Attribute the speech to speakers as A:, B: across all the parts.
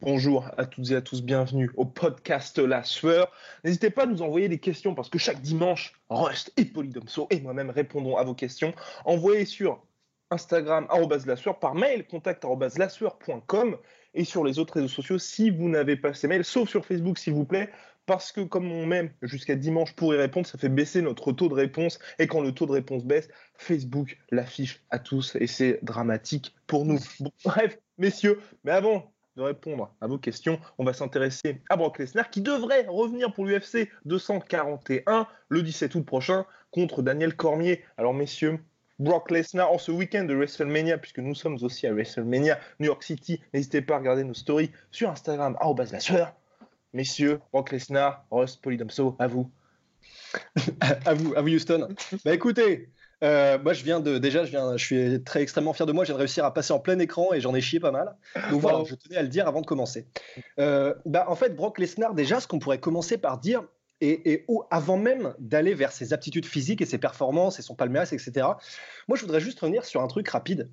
A: Bonjour à toutes et à tous, bienvenue au podcast La Sueur. N'hésitez pas à nous envoyer des questions parce que chaque dimanche, Rust et Polydomso et moi-même répondons à vos questions. Envoyez sur Instagram, la sueur, par mail, contact lassueur.com et sur les autres réseaux sociaux si vous n'avez pas ces mails, sauf sur Facebook s'il vous plaît, parce que comme on m'aime jusqu'à dimanche pour y répondre, ça fait baisser notre taux de réponse. Et quand le taux de réponse baisse, Facebook l'affiche à tous et c'est dramatique pour nous. bref, messieurs, mais avant de répondre à vos questions, on va s'intéresser à Brock Lesnar qui devrait revenir pour l'UFC 241 le 17 août prochain contre Daniel Cormier. Alors messieurs, Brock Lesnar en ce week-end de WrestleMania, puisque nous sommes aussi à WrestleMania, New York City. N'hésitez pas à regarder nos stories sur Instagram, la sueur. Messieurs, Brock Lesnar, Ross Polydomso, à vous.
B: à vous, à vous Houston. bah écoutez, euh, moi, je viens de déjà, je viens, je suis très extrêmement fier de moi. Je viens de réussir à passer en plein écran et j'en ai chié pas mal. Donc voilà, je tenais à le dire avant de commencer. Euh, bah, en fait, Brock Lesnar, déjà, ce qu'on pourrait commencer par dire, et, avant même d'aller vers ses aptitudes physiques et ses performances et son palmarès, etc. Moi, je voudrais juste revenir sur un truc rapide.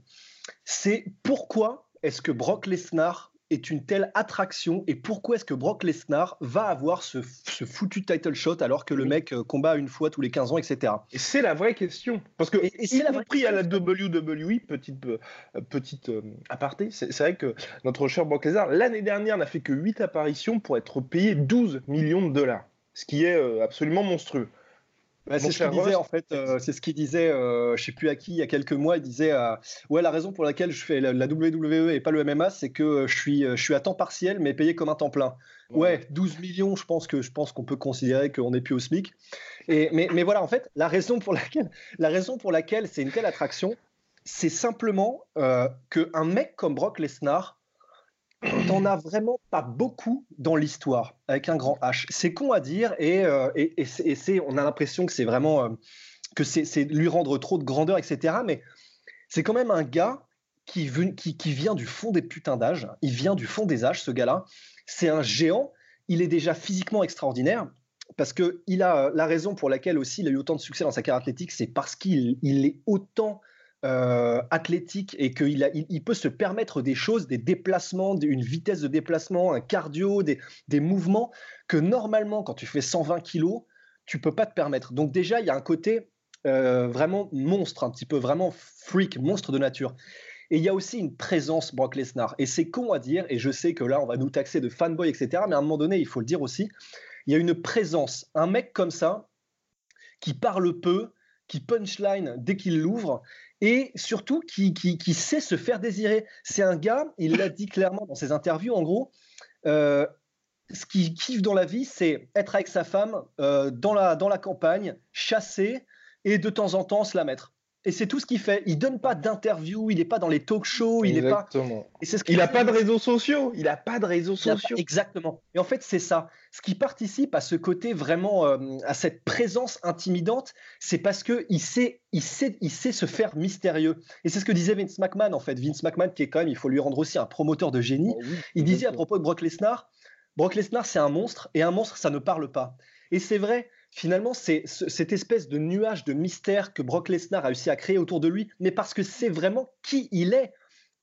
B: C'est pourquoi est-ce que Brock Lesnar est une telle attraction et pourquoi est-ce que Brock Lesnar va avoir ce, foutu title shot alors que le mec euh, combat une fois tous les 15 ans, etc.
A: Et c'est la vraie question. Parce que, et, c'est la pris à la WWE, petite, euh, petite euh, aparté, c'est vrai que notre cher Brock Lesnar, l'année dernière, n'a fait que 8 apparitions pour être payé 12 millions de dollars. Ce qui est absolument monstrueux.
B: Bah, c'est ce qu'il disait en fait. Euh, c'est ce qu'il disait. Euh, je sais plus à qui il y a quelques mois. Il disait euh, ouais la raison pour laquelle je fais la, WWE et pas le MMA, c'est que je suis je suis à temps partiel mais payé comme un temps plein. Ouais, 12 millions. Je pense que je pense qu'on peut considérer qu'on n'est plus au SMIC. Et mais, mais voilà en fait la raison pour laquelle la raison pour laquelle c'est une telle attraction, c'est simplement qu'un mec comme Brock Lesnar t'en as vraiment pas beaucoup dans l'histoire avec un grand H. C'est con à dire et, euh, on a l'impression que c'est vraiment euh, que c'est, lui rendre trop de grandeur, etc. Mais c'est quand même un gars qui, vient du fond des putains d'âge. Il vient du fond des âges, ce gars-là. C'est un géant. Il est déjà physiquement extraordinaire parce que il a la raison pour laquelle aussi il a eu autant de succès dans sa carrière athlétique, c'est parce qu'il il est autant euh, athlétique et qu'il il, peut se permettre des choses, des déplacements, une vitesse de déplacement, un cardio, des, mouvements que normalement, quand tu fais 120 kilos, tu peux pas te permettre. Donc déjà, il y a un côté euh, vraiment monstre, un petit peu vraiment freak, monstre de nature. Et il y a aussi une présence Brock Lesnar. Et c'est con à dire, et je sais que là, on va nous taxer de fanboy, etc. Mais à un moment donné, il faut le dire aussi, il y a une présence. Un mec comme ça, qui parle peu, qui punchline dès qu'il l'ouvre, et surtout qui, sait se faire désirer. C'est un gars, il l'a dit clairement dans ses interviews, en gros, euh, ce qu'il kiffe dans la vie, c'est être avec sa femme euh, dans la campagne, chasser et de temps en temps se la mettre. Et c'est tout ce qu'il fait. Il donne pas d'interview, il n'est pas dans les talk shows, il n'est pas.
A: Et c'est ce il n'a pas de réseaux sociaux. Il n'a pas de réseaux sociaux.
B: Exactement. Et en fait, c'est ça. Ce qui participe à ce côté vraiment, euh, à cette présence intimidante, c'est parce que il sait, il sait, il sait se faire mystérieux. Et c'est ce que disait Vince McMahon en fait. Vince McMahon, qui est quand même, il faut lui rendre aussi un promoteur de génie. Oh il disait à propos de Brock Lesnar, Brock Lesnar, c'est un monstre, et un monstre, ça ne parle pas. Et c'est vrai finalement, c'est cette espèce de nuage de mystère que Brock Lesnar a réussi à créer autour de lui, mais parce que c'est vraiment qui il est,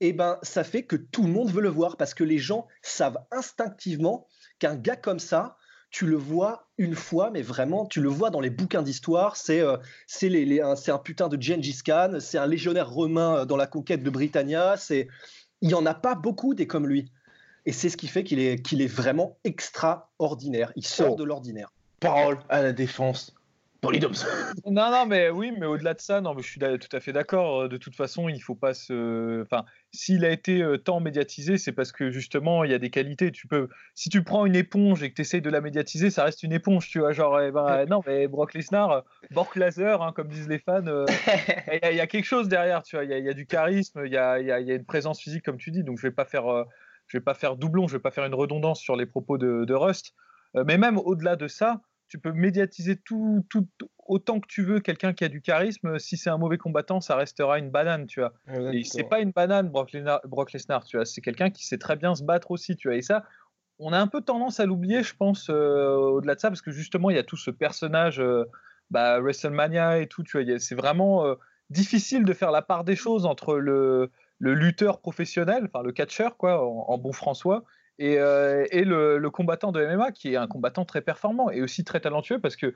B: et eh ben, ça fait que tout le monde veut le voir, parce que les gens savent instinctivement qu'un gars comme ça, tu le vois une fois, mais vraiment, tu le vois dans les bouquins d'histoire. C'est euh, un, putain de Gengis Khan, c'est un légionnaire romain euh, dans la conquête de Britannia. Il n'y en a pas beaucoup des comme lui. Et c'est ce qui fait qu'il est, est vraiment extraordinaire. Il sort oh. de l'ordinaire
A: parole à la défense
C: non, non, mais oui, mais au-delà de ça, non, mais je suis tout à fait d'accord. De toute façon, il faut pas se. Enfin, s'il a été euh, tant médiatisé, c'est parce que justement, il y a des qualités. Tu peux, si tu prends une éponge et que tu essayes de la médiatiser, ça reste une éponge, tu vois. Genre, eh ben, non, mais Brock Lesnar, euh, Bork Laser, hein, comme disent les fans, euh, il y, a quelque chose derrière, tu vois. Il y, a du charisme, il y a, y a, une présence physique, comme tu dis. Donc, je vais pas faire, je vais pas faire doublon, je vais pas faire une redondance sur les propos de, de Rust. mais même au-delà de ça, tu peux médiatiser tout, tout, autant que tu veux quelqu'un qui a du charisme. Si c'est un mauvais combattant, ça restera une banane, tu vois. Et c'est pas une banane, Brock Lesnar, tu vois. C'est quelqu'un qui sait très bien se battre aussi, tu vois. Et ça, on a un peu tendance à l'oublier, je pense, euh, au-delà de ça, parce que justement, il y a tout ce personnage, euh, bah, WrestleMania et tout, tu vois. C'est vraiment euh, difficile de faire la part des choses entre le, le lutteur professionnel, enfin le catcheur, quoi, en bon François, et, euh, le, combattant de MMA qui est un combattant très performant et aussi très talentueux parce que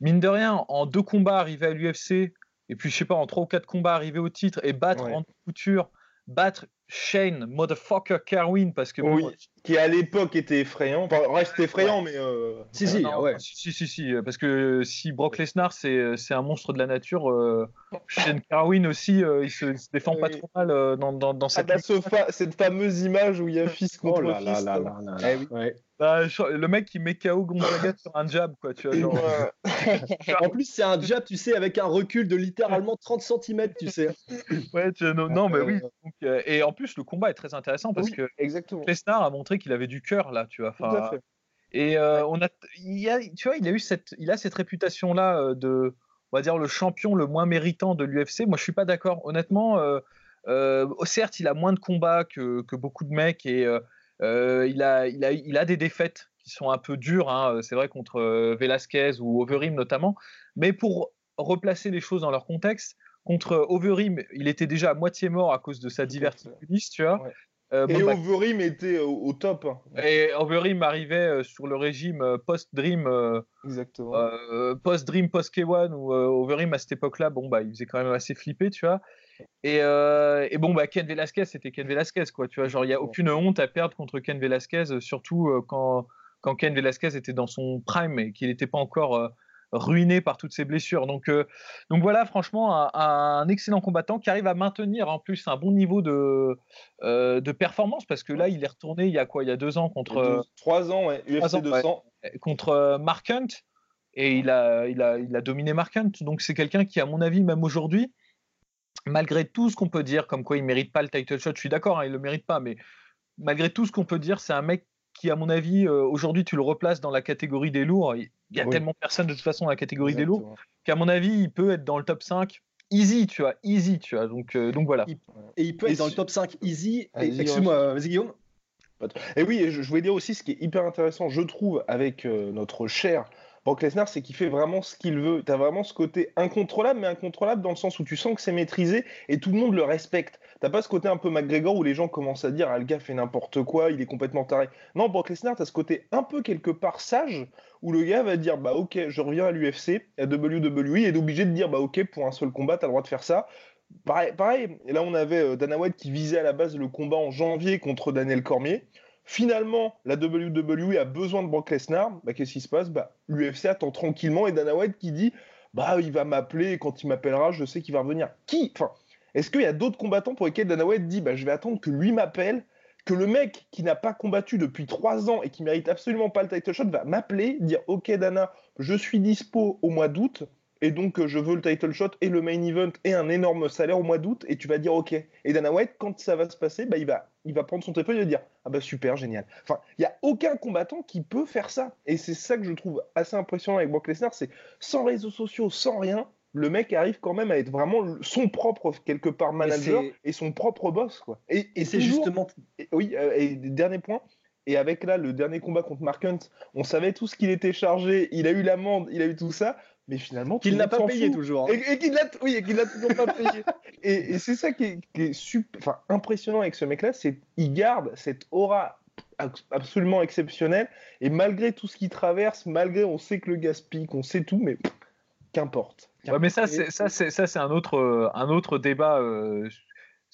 C: mine de rien en deux combats arrivés à l'UFC et puis je sais pas en trois ou quatre combats arrivés au titre et battre en couture battre Shane motherfucker Carwin parce que
A: oui, qui à l'époque était effrayant, enfin, reste effrayant mais euh...
C: si si, ouais. si si si parce que si Brock Lesnar c'est c'est un monstre de la nature euh, Shane Carwin aussi euh, il, se, se, défend pas trop mal euh, dans, dans, dans cette,
A: ah bah, cette fameuse image où il y a fils contre oh là fils là là là,
C: eh oui. Bah, le mec qui met KO Gonzaga sur un jab, quoi, tu vois. Genre...
B: en plus, c'est un jab, tu sais, avec un recul de littéralement 30 cm, tu sais.
C: Ouais, tu... non, non, mais oui. Donc, euh, et en plus, le combat est très intéressant parce que
A: exactement.
C: Lesnar a montré qu'il avait du cœur, là, tu vois. Et euh, on a, il a, tu vois, il a eu cette, il a cette réputation-là euh, de, on va dire, le champion le moins méritant de l'UFC. Moi, je suis pas d'accord. Honnêtement, certes, il a moins de combats que, que beaucoup de mecs et euh, il, a, il, a, il a des défaites qui sont un peu dures, hein, c'est vrai, contre euh, Velasquez ou Overeem notamment. Mais pour replacer les choses dans leur contexte, contre Overeem, il était déjà à moitié mort à cause de sa diverticuliste, tu vois.
A: Euh, et bah, Overeem était au, top. Hein.
C: Et Overeem arrivait sur le régime post-Dream,
A: Exactement.
C: post-Dream, post-K1, où Overeem à cette époque-là, bon, bah, il faisait quand même assez flipper, tu vois. Euh, et, bon, bah, Ken Velasquez, c'était Ken Velasquez, quoi. Tu vois, genre, il n'y a aucune honte à perdre contre Ken Velasquez, euh, surtout euh, quand, quand Ken Velasquez était dans son prime et qu'il n'était pas encore ruiné par toutes ses blessures. Donc, donc voilà, franchement, un, excellent combattant qui arrive à maintenir en plus un bon niveau de, de performance parce que là, il est retourné il y a quoi? Il y a deux ans contre.
A: trois ans, ouais, UFC 200.
C: contre Mark Hunt. Et il a, il, a, il a dominé Mark Hunt. Donc c'est quelqu'un qui, à mon avis, même aujourd'hui, malgré tout ce qu'on peut dire, comme quoi il mérite pas le title shot, je suis d'accord, hein, il le mérite pas, mais malgré tout ce qu'on peut dire, c'est un mec qui, à mon avis, euh, aujourd'hui, tu le replaces dans la catégorie des lourds. Il y a tellement personne de toute façon dans la catégorie des lourds qu'à mon avis, il peut être dans le top 5 easy, tu vois, easy, tu vois. Donc, euh, donc voilà.
B: Et il peut être dans le top 5 easy. Excuse-moi, vas-y Guillaume.
A: Et oui, je, voulais dire aussi ce qui est hyper intéressant, je trouve, avec euh, notre cher Brock Lesnar, c'est qu'il fait vraiment ce qu'il veut. Tu as vraiment ce côté incontrôlable, mais incontrôlable dans le sens où tu sens que c'est maîtrisé et tout le monde le respecte. T'as pas ce côté un peu McGregor où les gens commencent à dire ah, le gars fait n'importe quoi, il est complètement taré. Non, Brock Lesnar, as ce côté un peu quelque part sage où le gars va dire bah ok, je reviens à l'UFC, à WWE, et est obligé de dire bah ok, pour un seul combat, t'as le droit de faire ça. Pareil, pareil, et là on avait euh, Dana White qui visait à la base le combat en janvier contre Daniel Cormier. Finalement, la WWE a besoin de Brock Lesnar. Bah, Qu'est-ce qui se passe? Bah, L'UFC attend tranquillement et Dana White qui dit Bah, il va m'appeler et quand il m'appellera, je sais qu'il va revenir. Qui enfin, Est-ce qu'il y a d'autres combattants pour lesquels Dana White dit bah, Je vais attendre que lui m'appelle, que le mec qui n'a pas combattu depuis trois ans et qui mérite absolument pas le title shot va m'appeler, dire Ok, Dana, je suis dispo au mois d'août et donc euh, je veux le title shot et le main event et un énorme salaire au mois d'août et tu vas dire ok. Et Dana White quand ça va se passer bah, il va il va prendre son téléphone et va dire ah bah super génial. Enfin il y a aucun combattant qui peut faire ça. Et c'est ça que je trouve assez impressionnant avec Brock Lesnar c'est sans réseaux sociaux sans rien le mec arrive quand même à être vraiment son propre quelque part manager et son propre boss quoi.
B: Et, c'est justement
A: oui euh, et dernier point et avec là le dernier combat contre Mark Hunt, on savait tout ce qu'il était chargé, il a eu l'amende, il a eu tout ça mais finalement
B: qu'il n'a pas payé toujours
A: hein. et, qu'il l'a oui et qu'il n'a toujours pas payé. Et, c'est ça qui est, super, enfin, impressionnant avec ce mec là c'est qu'il garde cette aura absolument exceptionnelle et malgré tout ce qu'il traverse malgré on sait que le gaz pique on sait tout mais qu'importe
C: ouais, mais ça c'est ça c'est ça c'est un autre un autre débat euh,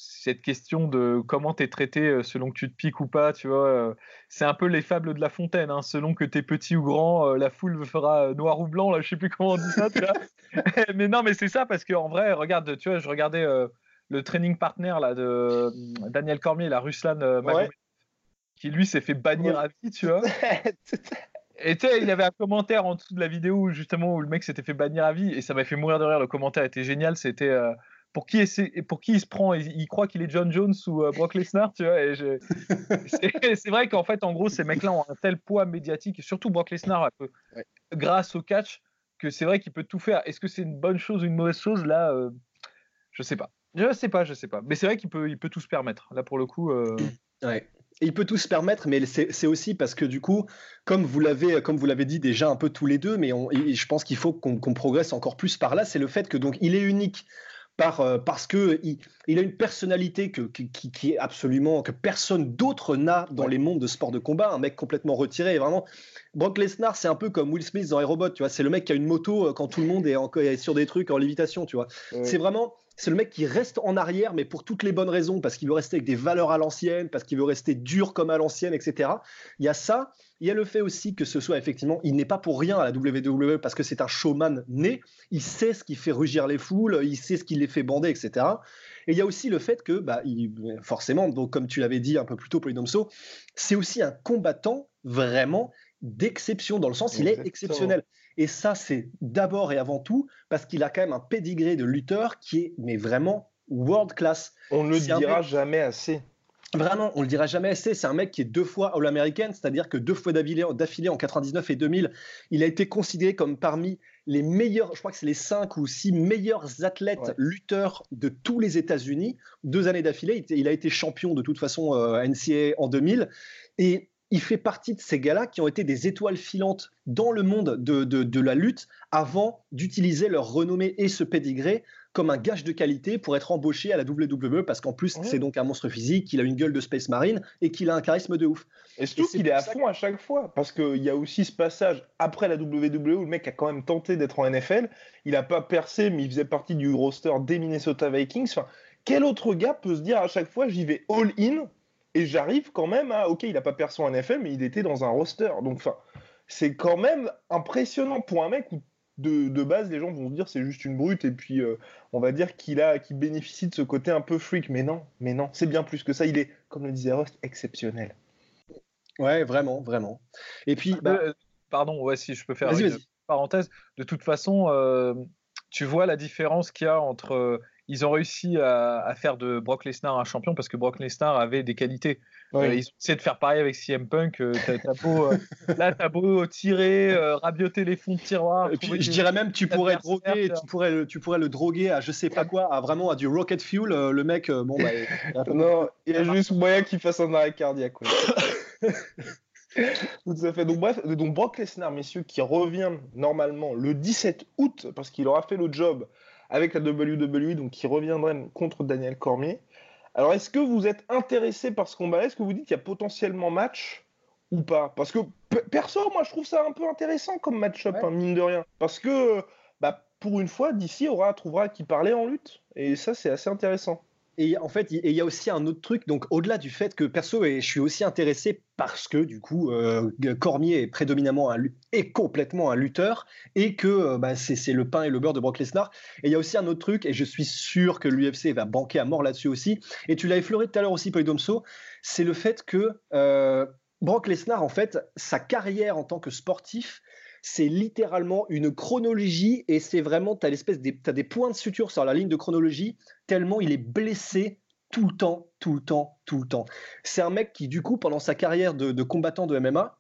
C: cette question de comment tu es traité euh, selon que tu te piques ou pas, tu vois. Euh, c'est un peu les fables de La Fontaine, hein, selon que tu es petit ou grand, euh, la foule fera noir ou blanc, là, je sais plus comment on dit ça, tu vois. mais non, mais c'est ça, parce qu'en vrai, regarde, tu vois, je regardais le training partner là, de Daniel Cormier, la Ruslan Magomed, qui lui s'est fait bannir à vie, tu vois. Et tu sais, il y avait un commentaire en dessous de la vidéo justement où le mec s'était fait bannir à vie et ça m'a fait mourir de rire. Le commentaire était génial. C'était pour qui, pour qui il se prend il, croit qu'il est John Jones ou euh, Brock Lesnar, tu vois. c'est vrai qu'en fait, en gros, ces mecs-là ont un tel poids médiatique, et surtout Brock Lesnar, grâce au catch, que c'est vrai qu'il peut tout faire. Est-ce que c'est une bonne chose ou une mauvaise chose? Là, euh, je sais pas. Je sais pas, je sais pas. Mais c'est vrai qu'il peut, il peut tout se permettre. Là, pour le coup. Euh,
B: ouais. Il peut tout se permettre, mais c'est aussi parce que du coup, comme vous l'avez, comme vous l'avez dit déjà un peu tous les deux, mais je pense qu'il faut qu'on progresse encore plus par là, c'est le fait que donc il est unique euh, parce que il, a une personnalité que, qui, est absolument que personne d'autre n'a dans les mondes de sport de combat. Un mec complètement retiré. vraiment, Brock Lesnar, c'est un peu comme Will Smith dans les robots. Tu vois, c'est le mec qui a une moto euh, quand tout le monde est, en, sur des trucs en lévitation. Tu vois, c'est vraiment c'est le mec qui reste en arrière, mais pour toutes les bonnes raisons, parce qu'il veut rester avec des valeurs à l'ancienne, parce qu'il veut rester dur comme à l'ancienne, etc. Il y a ça. Il y a le fait aussi que ce soit effectivement, il n'est pas pour rien à la WWE parce que c'est un showman né. Il sait ce qui fait rugir les foules, il sait ce qui les fait bander, etc. Et il y a aussi le fait que, bah, forcément, donc comme tu l'avais dit un peu plus tôt, Polydomso, c'est aussi un combattant vraiment d'exception, dans le sens il est exceptionnel. Et ça, c'est d'abord et avant tout parce qu'il a quand même un pédigré de lutteur qui est mais vraiment world class.
A: On ne le dira jamais assez.
B: Vraiment, on le dira jamais assez. C'est un mec qui est deux fois All-American, c'est-à-dire que deux fois d'affilée en 99 et 2000, il a été considéré comme parmi les meilleurs, je crois que c'est les cinq ou six meilleurs athlètes lutteurs de tous les États-Unis. Deux années d'affilée, il a été champion de toute façon euh, NCAA en 2000. Et il fait partie de ces gars-là qui ont été des étoiles filantes dans le monde de, la lutte avant d'utiliser leur renommée et ce pédigré comme un gage de qualité pour être embauché à la WWE parce qu'en plus c'est donc un monstre physique, qu'il a une gueule de Space Marine et qu'il a un charisme de ouf.
A: Et surtout qu'il est à fond à chaque fois parce qu'il y a aussi ce passage après la WWE où le mec a quand même tenté d'être en NFL, il n'a pas percé mais il faisait partie du roster des Minnesota Vikings. Enfin, quel autre gars peut se dire à chaque fois j'y vais all-in et j'arrive quand même à. Ok, il n'a pas perçu en NFL, mais il était dans un roster. Donc, enfin, c'est quand même impressionnant pour un mec où de, base, les gens vont se dire c'est juste une brute et puis euh, on va dire qu'il a, qu'il bénéficie de ce côté un peu freak. Mais non, mais non, c'est bien plus que ça. Il est, comme le disait Rust, exceptionnel.
B: Ouais, vraiment, vraiment. Et puis,
C: bah... Euh, pardon, ouais, si je peux faire une parenthèse. De toute façon, euh, tu vois la différence qu'il y a entre ils ont réussi à, faire de Brock Lesnar un champion parce que Brock Lesnar avait des qualités. Euh, ils ont essayé de faire pareil avec CM Punk. Euh, beau, euh, là, t'as beau tirer, rabioter les fonds de tiroir.
B: Et puis, je dirais même, tu pourrais, droguer, tu, pourrais le, tu pourrais le droguer à je sais pas quoi, à vraiment à du rocket fuel. le mec, bon, bah.
A: non, il y a juste moyen qu'il fasse un arrêt cardiaque. Tout à fait. Donc, bref, donc Brock Lesnar, messieurs, qui revient normalement le 17 août parce qu'il aura fait le job avec la WWE, donc qui reviendrait contre Daniel Cormier. Alors, est-ce que vous êtes intéressé par ce combat Est-ce que vous dites qu'il y a potentiellement match ou pas? Parce que perso, moi, je trouve ça un peu intéressant comme match-up, hein, mine de rien. Parce que, bah, pour une fois, d'ici, aura trouvera qui parlait en lutte. Et ça, c'est assez intéressant.
B: Et en fait, il y a aussi un autre truc. Donc, au-delà du fait que perso, et je suis aussi intéressé parce que du coup, euh, Cormier est prédominamment un, est complètement un lutteur et que euh, bah, c'est le pain et le beurre de Brock Lesnar. Et il y a aussi un autre truc, et je suis sûr que l'UFC va banquer à mort là-dessus aussi. Et tu l'as effleuré tout à l'heure aussi, Polydomso, c'est le fait que euh, Brock Lesnar, en fait, sa carrière en tant que sportif, c'est littéralement une chronologie et c'est vraiment, tu as, l'espèce des, des points de suture sur la ligne de chronologie, tellement il est blessé tout le temps, tout le temps, tout le temps. C'est un mec qui, du coup, pendant sa carrière de, de combattant de MMA,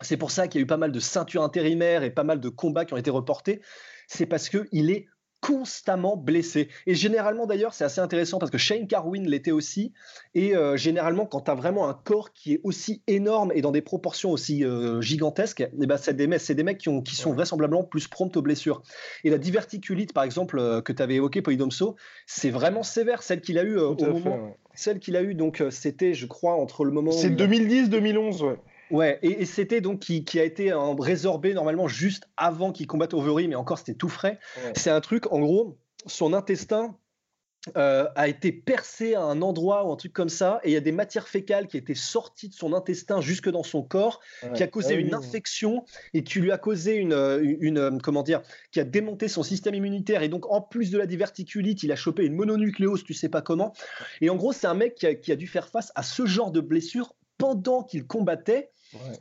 B: c'est pour ça qu'il y a eu pas mal de ceintures intérimaires et pas mal de combats qui ont été reportés, c'est parce qu'il est constamment blessé. Et généralement, d'ailleurs, c'est assez intéressant parce que Shane Carwin l'était aussi. Et euh, généralement, quand tu as vraiment un corps qui est aussi énorme et dans des proportions aussi euh, gigantesques, eh ben, c'est des, des, mecs qui, ont, qui sont vraisemblablement plus prompts aux blessures. Et la diverticulite, par exemple, euh, que tu avais évoqué, Polydomso, c'est vraiment sévère, celle qu'il a eu au moment. Celle qu'il a eu, donc, c'était, je crois, entre le moment.
A: C'est 2010-2011, ouais.
B: Ouais, et, c'était donc qui, a été résorbé normalement juste avant qu'il combatte Overeem, mais encore c'était tout frais. C'est un truc, en gros, son intestin euh, a été percé à un endroit ou un truc comme ça, et il y a des matières fécales qui étaient sorties de son intestin jusque dans son corps, qui a causé ah une infection et qui lui a causé une, une, euh, comment dire, qui a démonté son système immunitaire. Et donc, en plus de la diverticulite, il a chopé une mononucléose, tu sais pas comment. Et en gros, c'est un mec qui a, qui a dû faire face à ce genre de blessure pendant qu'il combattait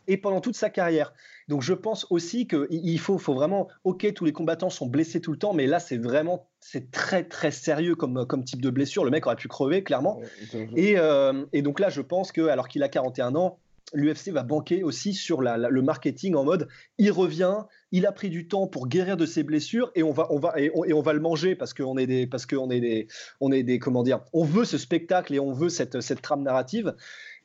B: et pendant toute sa carrière. Donc je pense aussi qu'il faut, faut vraiment, ok, tous les combattants sont blessés tout le temps, mais là c'est vraiment, c'est très très sérieux comme, comme type de blessure. Le mec aurait pu crever clairement. et, euh, et, donc là, je pense que alors qu'il a 41 ans, l'UFC va banquer aussi sur le marketing en mode il revient, il a pris du temps pour guérir de ses blessures et on va on va et on, va le manger parce qu'on est des parce qu'on est des on est des comment dire on veut ce spectacle et on veut cette cette trame narrative.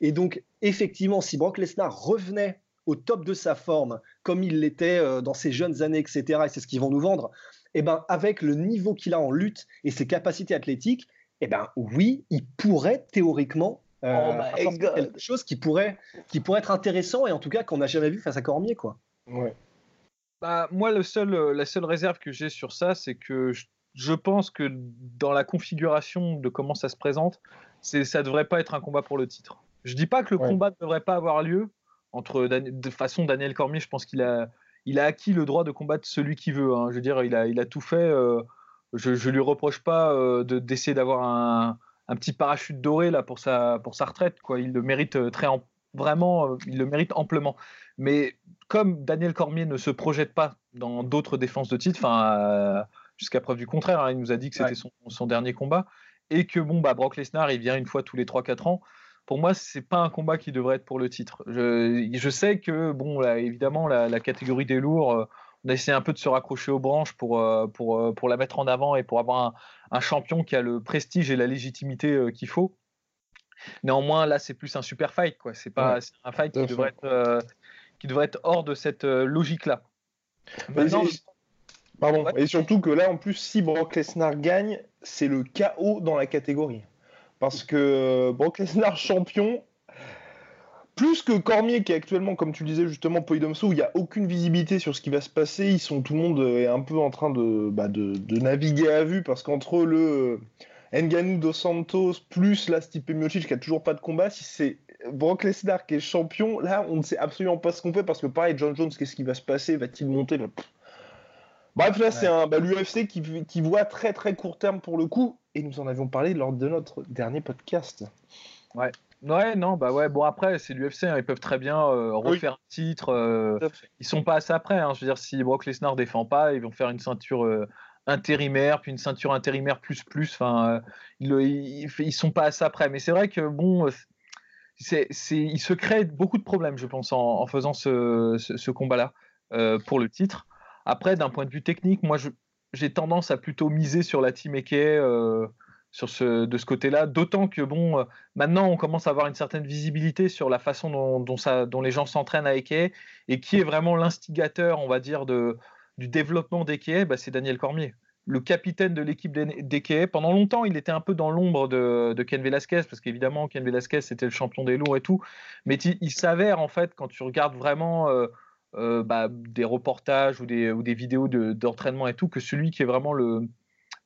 B: Et donc effectivement si Brock Lesnar revenait au top de sa forme comme il l'était euh, dans ses jeunes années etc et c'est ce qu'ils vont nous vendre et eh ben avec le niveau qu'il a en lutte et ses capacités athlétiques eh ben oui il pourrait théoriquement euh, oh quelque chose qui pourrait, qui pourrait être intéressant et en tout cas qu'on n'a jamais vu face à Cormier. Quoi.
C: Ouais. Bah, moi, le seul, euh, la seule réserve que j'ai sur ça, c'est que je, pense que dans la configuration de comment ça se présente, c'est, ça devrait pas être un combat pour le titre. Je dis pas que le combat ne devrait pas avoir lieu. Entre, de façon, Daniel Cormier, je pense qu'il a, il a acquis le droit de combattre celui qui veut. Hein. Je veux dire, il a, il a tout fait. Euh, je, je lui reproche pas de, d'essayer d'avoir un, un petit parachute doré là pour sa, pour sa retraite. Quoi. Il le mérite euh, très vraiment, euh, il le mérite amplement. Mais comme Daniel Cormier ne se projette pas dans d'autres défenses de titre, enfin euh, jusqu'à preuve du contraire, hein, il nous a dit que c'était son, dernier combat et que bon bah Brock Lesnar il vient une fois tous les 3-4 ans. Pour moi, c'est pas un combat qui devrait être pour le titre. Je, je sais que bon, là, évidemment, la, la, catégorie des lourds, on a essayé un peu de se raccrocher aux branches pour, euh, pour, euh, pour la mettre en avant et pour avoir un, champion qui a le prestige et la légitimité euh, qu'il faut. Néanmoins, là, c'est plus un super fight. quoi. C'est pas un fight qui devrait, être, qui devrait être hors de cette logique-là.
A: Pardon. Et surtout que là, en plus, si Brock Lesnar gagne, c'est le chaos dans la catégorie. Parce que Brock Lesnar champion, plus que Cormier qui est actuellement, comme tu le disais justement, Poidomso, où il n'y a aucune visibilité sur ce qui va se passer, ils sont tout le monde est un peu en train de, bah, de, naviguer à vue parce qu'entre le euh, Nganou dos Santos plus la Stipe Miocic qui a toujours pas de combat, si c'est Brock Lesnar qui est champion, là on ne sait absolument pas ce qu'on fait parce que pareil, John Jones, qu'est-ce qui va se passer? Va-t-il monter? Bref, là c'est un bah, l'UFC qui, qui voit très très court terme pour le coup, et nous en avions parlé lors de notre dernier podcast.
C: Ouais, Ouais, non, bah ouais, bon après, c'est l'UFC, hein, ils peuvent très bien euh, refaire un titre. Euh, ils sont pas assez après. Hein, je veux dire, si Brock Lesnar défend pas, ils vont faire une ceinture euh, intérimaire, puis une ceinture intérimaire plus plus. Enfin, ils, ils, sont pas assez après. Mais c'est vrai que bon, c'est, il se crée beaucoup de problèmes, je pense, en, faisant ce, ce, combat-là pour le titre. Après, d'un point de vue technique, moi, j'ai tendance à plutôt miser sur la team Eke de ce côté-là. D'autant que bon, euh, maintenant on commence à avoir une certaine visibilité sur la façon dont, les gens s'entraînent à Eke et qui est vraiment l'instigateur, on va dire, du développement d'Eke, bah, c'est Daniel Cormier. Le capitaine de l'équipe d'Eke. Pendant longtemps, il était un peu dans l'ombre de, Ken Velasquez, parce qu'évidemment, Ken Velasquez, c'était le champion des lourds et tout. Mais il, s'avère, en fait, quand tu regardes vraiment euh, euh, bah, des reportages ou des vidéos d'entraînement et tout, que celui qui est vraiment le,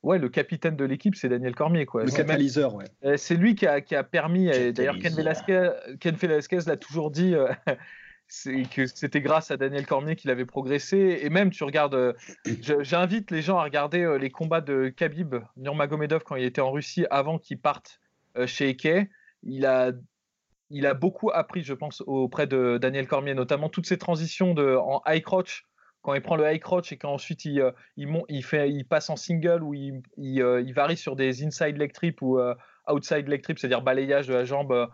C: ouais, le capitaine de l'équipe, c'est Daniel Cormier. Quoi.
B: Le catalyseur, ouais.
C: Euh, c'est lui qui a, qui a permis, d'ailleurs Ken Velasquez, Ken Velasquez l'a toujours dit, euh, que c'était grâce à Daniel Cormier qu'il avait progressé. Et même, tu regardes, euh, j'invite les gens à regarder les combats de Khabib Nurmagomedov quand il était en Russie avant qu'il parte chez Ike. Il a, il a beaucoup appris, je pense, auprès de Daniel Cormier, notamment toutes ces transitions de, en high crotch quand il prend le high crotch et qu'ensuite il, euh, il, il, fait, il passe en single ou il, euh, il, varie sur des inside leg trip ou euh, outside leg trip, c'est-à-dire balayage de la jambe,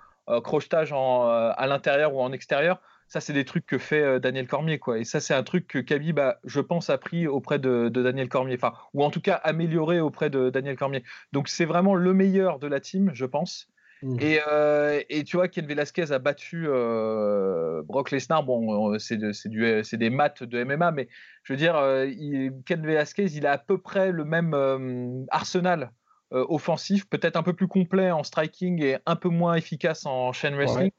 C: crochetage en, à l'intérieur ou en extérieur. Ça, c'est des trucs que fait Daniel Cormier. Quoi. Et ça, c'est un truc que Khabib, a, je pense, a pris auprès de, de, Daniel Cormier. Enfin, ou en tout cas amélioré auprès de Daniel Cormier. Donc, c'est vraiment le meilleur de la team, je pense. Mmh. Euh, et, tu vois, Ken Velasquez a battu euh, Brock Lesnar. Bon, euh, c'est des maths de MMA, mais je veux dire, Ken Velasquez, il a à peu près le même arsenal offensif, peut-être un peu plus complet en striking et un peu moins efficace en chain wrestling.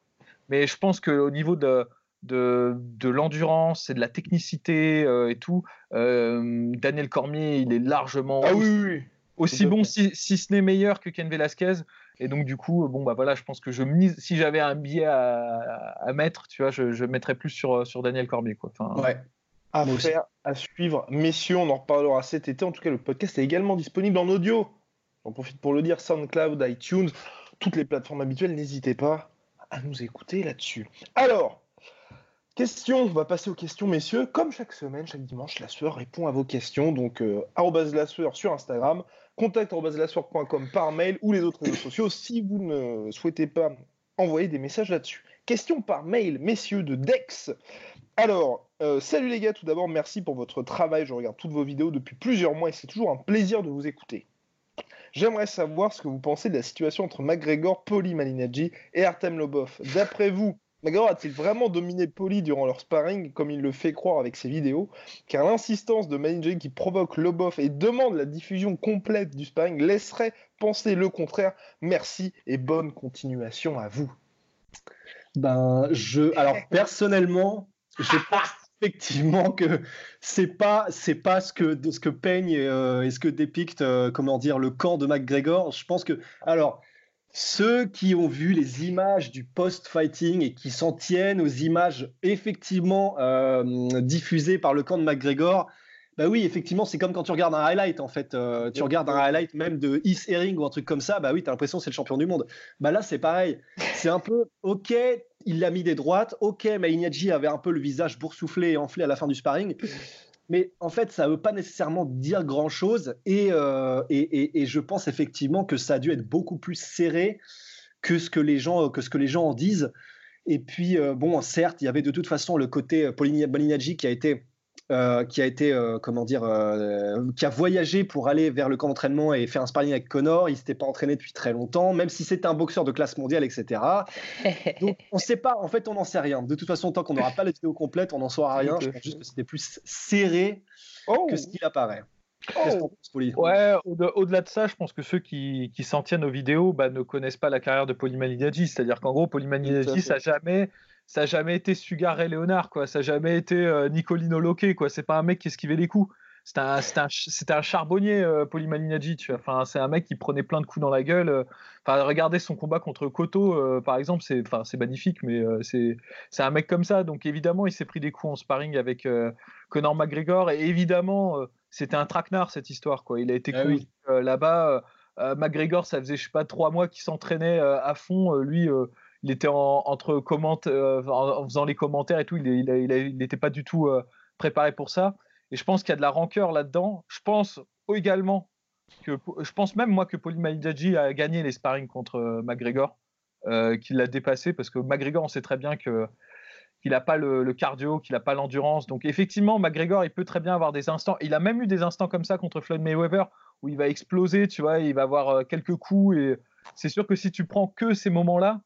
C: Mais je pense qu'au niveau de, de, de l'endurance et de la technicité et tout, Daniel Cormier, il est largement.
A: Ah oui, oui.
C: aussi bon, si, ce n'est meilleur que Ken Velasquez. Et donc, du coup, bon, bah voilà, je pense que je mise, si j'avais un billet à, mettre, tu vois, je, je, mettrais plus sur, sur Daniel Cormier. Quoi.
A: Enfin, ouais. À faire, à suivre. Messieurs, on en reparlera cet été. En tout cas, le podcast est également disponible en audio. J'en profite pour le dire SoundCloud, iTunes, toutes les plateformes habituelles. N'hésitez pas à nous écouter là-dessus. Alors, question, on va passer aux questions, messieurs. Comme chaque semaine, chaque dimanche, la sueur répond à vos questions. Donc, euh, la sueur sur Instagram, contact par mail ou les autres réseaux sociaux si vous ne souhaitez pas envoyer des messages là-dessus. Question par mail, messieurs de Dex. Alors, euh, salut les gars, tout d'abord, merci pour votre travail. Je regarde toutes vos vidéos depuis plusieurs mois et c'est toujours un plaisir de vous écouter. J'aimerais savoir ce que vous pensez de la situation entre McGregor, Poli Malinaggi et Artem Lobov. D'après vous, McGregor a-t-il vraiment dominé Poli durant leur sparring comme il le fait croire avec ses vidéos? Car l'insistance de Malinaggi qui provoque Lobov et demande la diffusion complète du sparring laisserait penser le contraire. Merci et bonne continuation à vous.
B: Ben, je. Alors, personnellement, je pense effectivement que c'est pas c'est pas ce que ce que peigne euh, et ce que dépicte euh, comment dire le camp de McGregor. Je pense que alors ceux qui ont vu les images du post-fighting et qui s'en tiennent aux images effectivement euh, diffusées par le camp de McGregor, bah oui, effectivement, c'est comme quand tu regardes un highlight, en fait. Euh, tu regardes un highlight même de East Herring ou un truc comme ça, bah oui, tu as l'impression que c'est le champion du monde. Bah là, c'est pareil. C'est un peu, ok, il l'a mis des droites, ok, Maïnadji avait un peu le visage boursouflé et enflé à la fin du sparring. Mais en fait, ça ne veut pas nécessairement dire grand-chose. Euh, et, et, et, je pense effectivement que ça a dû être beaucoup plus serré que ce que les gens, que ce que les gens en disent. Et puis, euh, bon, certes, il y avait de toute façon le côté Polinadji qui a été euh, qui a été, euh, comment dire, euh, qui a voyagé pour aller vers le camp d'entraînement et faire un sparring avec Connor. Il s'était pas entraîné depuis très longtemps, même si c'était un boxeur de classe mondiale, etc. Donc on ne sait pas, en fait, on n'en sait rien. De toute façon, tant qu'on n'aura pas la vidéo complète, on n'en saura rien. Je pense juste que c'était plus serré oh. que ce qu'il apparaît.
C: Oh. Ouais, au-delà de ça, je pense que ceux qui, s'en tiennent aux vidéos bah, ne connaissent pas la carrière de Polymanidadji. C'est-à-dire qu'en gros, Polymanidadji, ça n'a jamais ça n'a jamais été Sugar et Léonard, quoi. Ça n'a jamais été euh, Nicolino Loquet, quoi. C'est pas un mec qui esquivait les coups. C'était un, un, un, charbonnier, euh, Polymalinaggi, tu vois. Enfin, c'est un mec qui prenait plein de coups dans la gueule. Euh. Enfin, regardez son combat contre Koto, euh, par exemple, c'est, enfin, c'est magnifique, mais c'est, c'est un mec comme ça. Donc, évidemment, il s'est pris des coups en sparring avec Conor McGregor. Et évidemment, c'était un traquenard, cette histoire, quoi. Il a été ah, là-bas. McGregor, ça faisait, je sais pas, trois mois qu'il s'entraînait à fond. lui, il était en, entre euh, en, faisant les commentaires et tout, il n'était pas du tout euh, préparé pour ça. Et je pense qu'il y a de la rancœur là-dedans. Je pense également que, je pense même moi que Paulie Malidaji a gagné les sparring contre euh, McGregor, qu'il l'a dépassé parce que McGregor, on sait très bien que qu'il n'a pas le, cardio, qu'il n'a pas l'endurance. Donc effectivement, McGregor, il peut très bien avoir des instants. Il a même eu des instants comme ça contre Floyd Mayweather où il va exploser, tu vois, il va avoir quelques coups et c'est sûr que si tu prends que ces moments-là,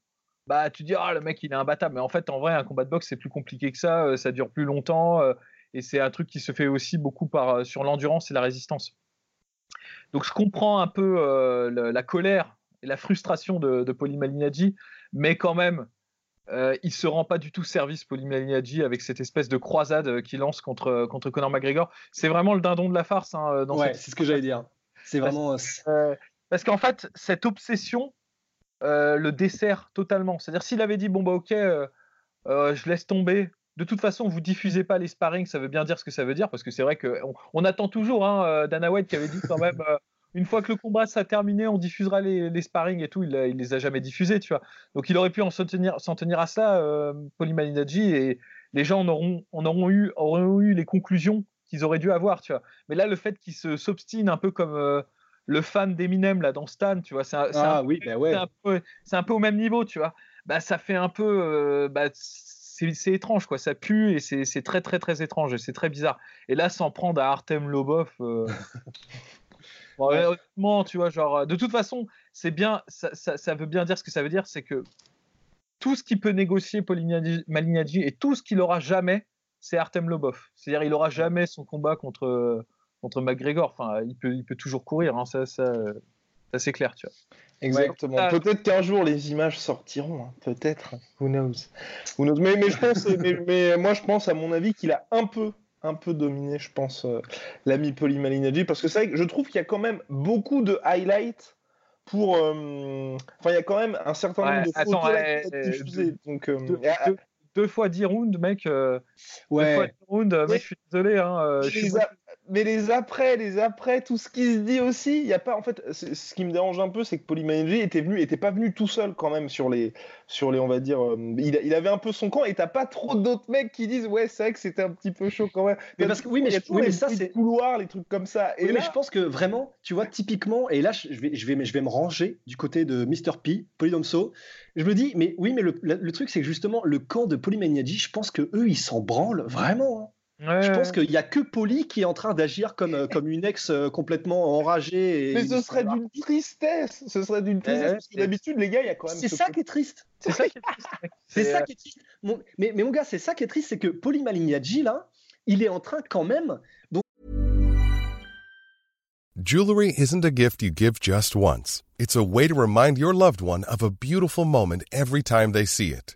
C: bah tu dis ah le mec il est imbattable. Mais en fait en vrai un combat de boxe c'est plus compliqué que ça euh, ça dure plus longtemps euh, et c'est un truc qui se fait aussi beaucoup par euh, sur l'endurance et la résistance. Donc je comprends un peu la colère et la frustration de, de Poli mais quand même il se rend pas du tout service Poli avec cette espèce de croisade qu'il lance contre contre Conor McGregor. C'est vraiment le dindon de la farce hein,
B: ouais c'est ce que j'allais dire. C'est vraiment
C: parce qu'en fait cette obsession euh, le dessert totalement. C'est-à-dire s'il avait dit bon bah ok, euh, euh, je laisse tomber. De toute façon, vous diffusez pas les sparring, ça veut bien dire ce que ça veut dire parce que c'est vrai qu'on on attend toujours. Hein, Dana White qui avait dit quand même. une fois que le combat sera terminé, on diffusera les, les sparring et tout. Il, il, les a jamais diffusés, tu vois. Donc il aurait pu s'en tenir, à ça, euh, et les gens en auront, eu, les conclusions qu'ils auraient dû avoir, tu vois. Mais là, le fait qu'il s'obstine un peu comme le fan d'Eminem là dans Stan, tu vois, c'est un,
B: ah, oui, bah ouais.
C: un, peu, un peu au même niveau, tu vois. Bah ça fait un peu, euh, bah, c'est étrange quoi, ça pue et c'est très très très étrange et c'est très bizarre. Et là, s'en prendre à Artem Lobov. Euh... honnêtement, tu vois, genre, de toute façon, c'est bien, ça, ça, veut bien dire ce que ça veut dire, c'est que tout ce qui peut négocier Malignaggi et tout ce qu'il aura jamais, c'est Artem Lobov. C'est-à-dire, il aura jamais son combat contre contre McGregor. Enfin, il peut, il peut toujours courir, hein, ça, ça, c'est clair, tu vois.
A: Exactement. Peut-être qu'un jour les images sortiront, hein. peut-être. Who knows? Who knows? Mais, mais, je pense, mais, moi je pense à mon avis qu'il a un peu, un peu dominé, je pense, l'ami Poli Malignaggi, parce que c'est vrai que je trouve qu'il y a quand même beaucoup de highlights pour. Enfin, il y a quand même un certain nombre de photos
C: attends, Donc, deux, fois 10 rounds, mec. ouais. Deux fois 10 rounds, mec, je suis désolé. Hein, je suis
A: mais les après, les après, tout ce qui se dit aussi, il y a pas en fait. Ce qui me dérange un peu, c'est que Polymanger était venu, était pas venu tout seul quand même sur les, sur les, on va dire, euh, il, avait un peu son camp et t'as pas trop d'autres mecs qui disent ouais c'est vrai que c'était un petit peu chaud quand même.
B: Mais parce que oui, mais, je, oui, mais ça c'est
A: couloir, les trucs comme ça.
B: Et mais je pense que vraiment, tu vois, typiquement, et là je vais, je vais, je vais me ranger du côté de Mr P, Polydomso. Je me dis, mais oui, mais le, le, truc c'est que justement le camp de Polymaniaji, je pense que eux ils s'en branlent vraiment. Hein je pense qu'il n'y a que Polly qui est en train d'agir comme, euh, comme une ex euh, complètement enragée.
A: Et mais ce serait d'une tristesse. Ce serait d'une tristesse. parce que d'habitude, les gars, il y a quand même.
B: C'est ça qui est triste. C'est ça qui est triste. c'est ça qui est triste. mais, mais mon gars, c'est ça qui est triste, c'est que Polly Malignaggi, là, il est en train quand même. Donc...
D: Jewelry isn't a gift you give just once. It's a way to remind your loved one of a beautiful moment every time they see it.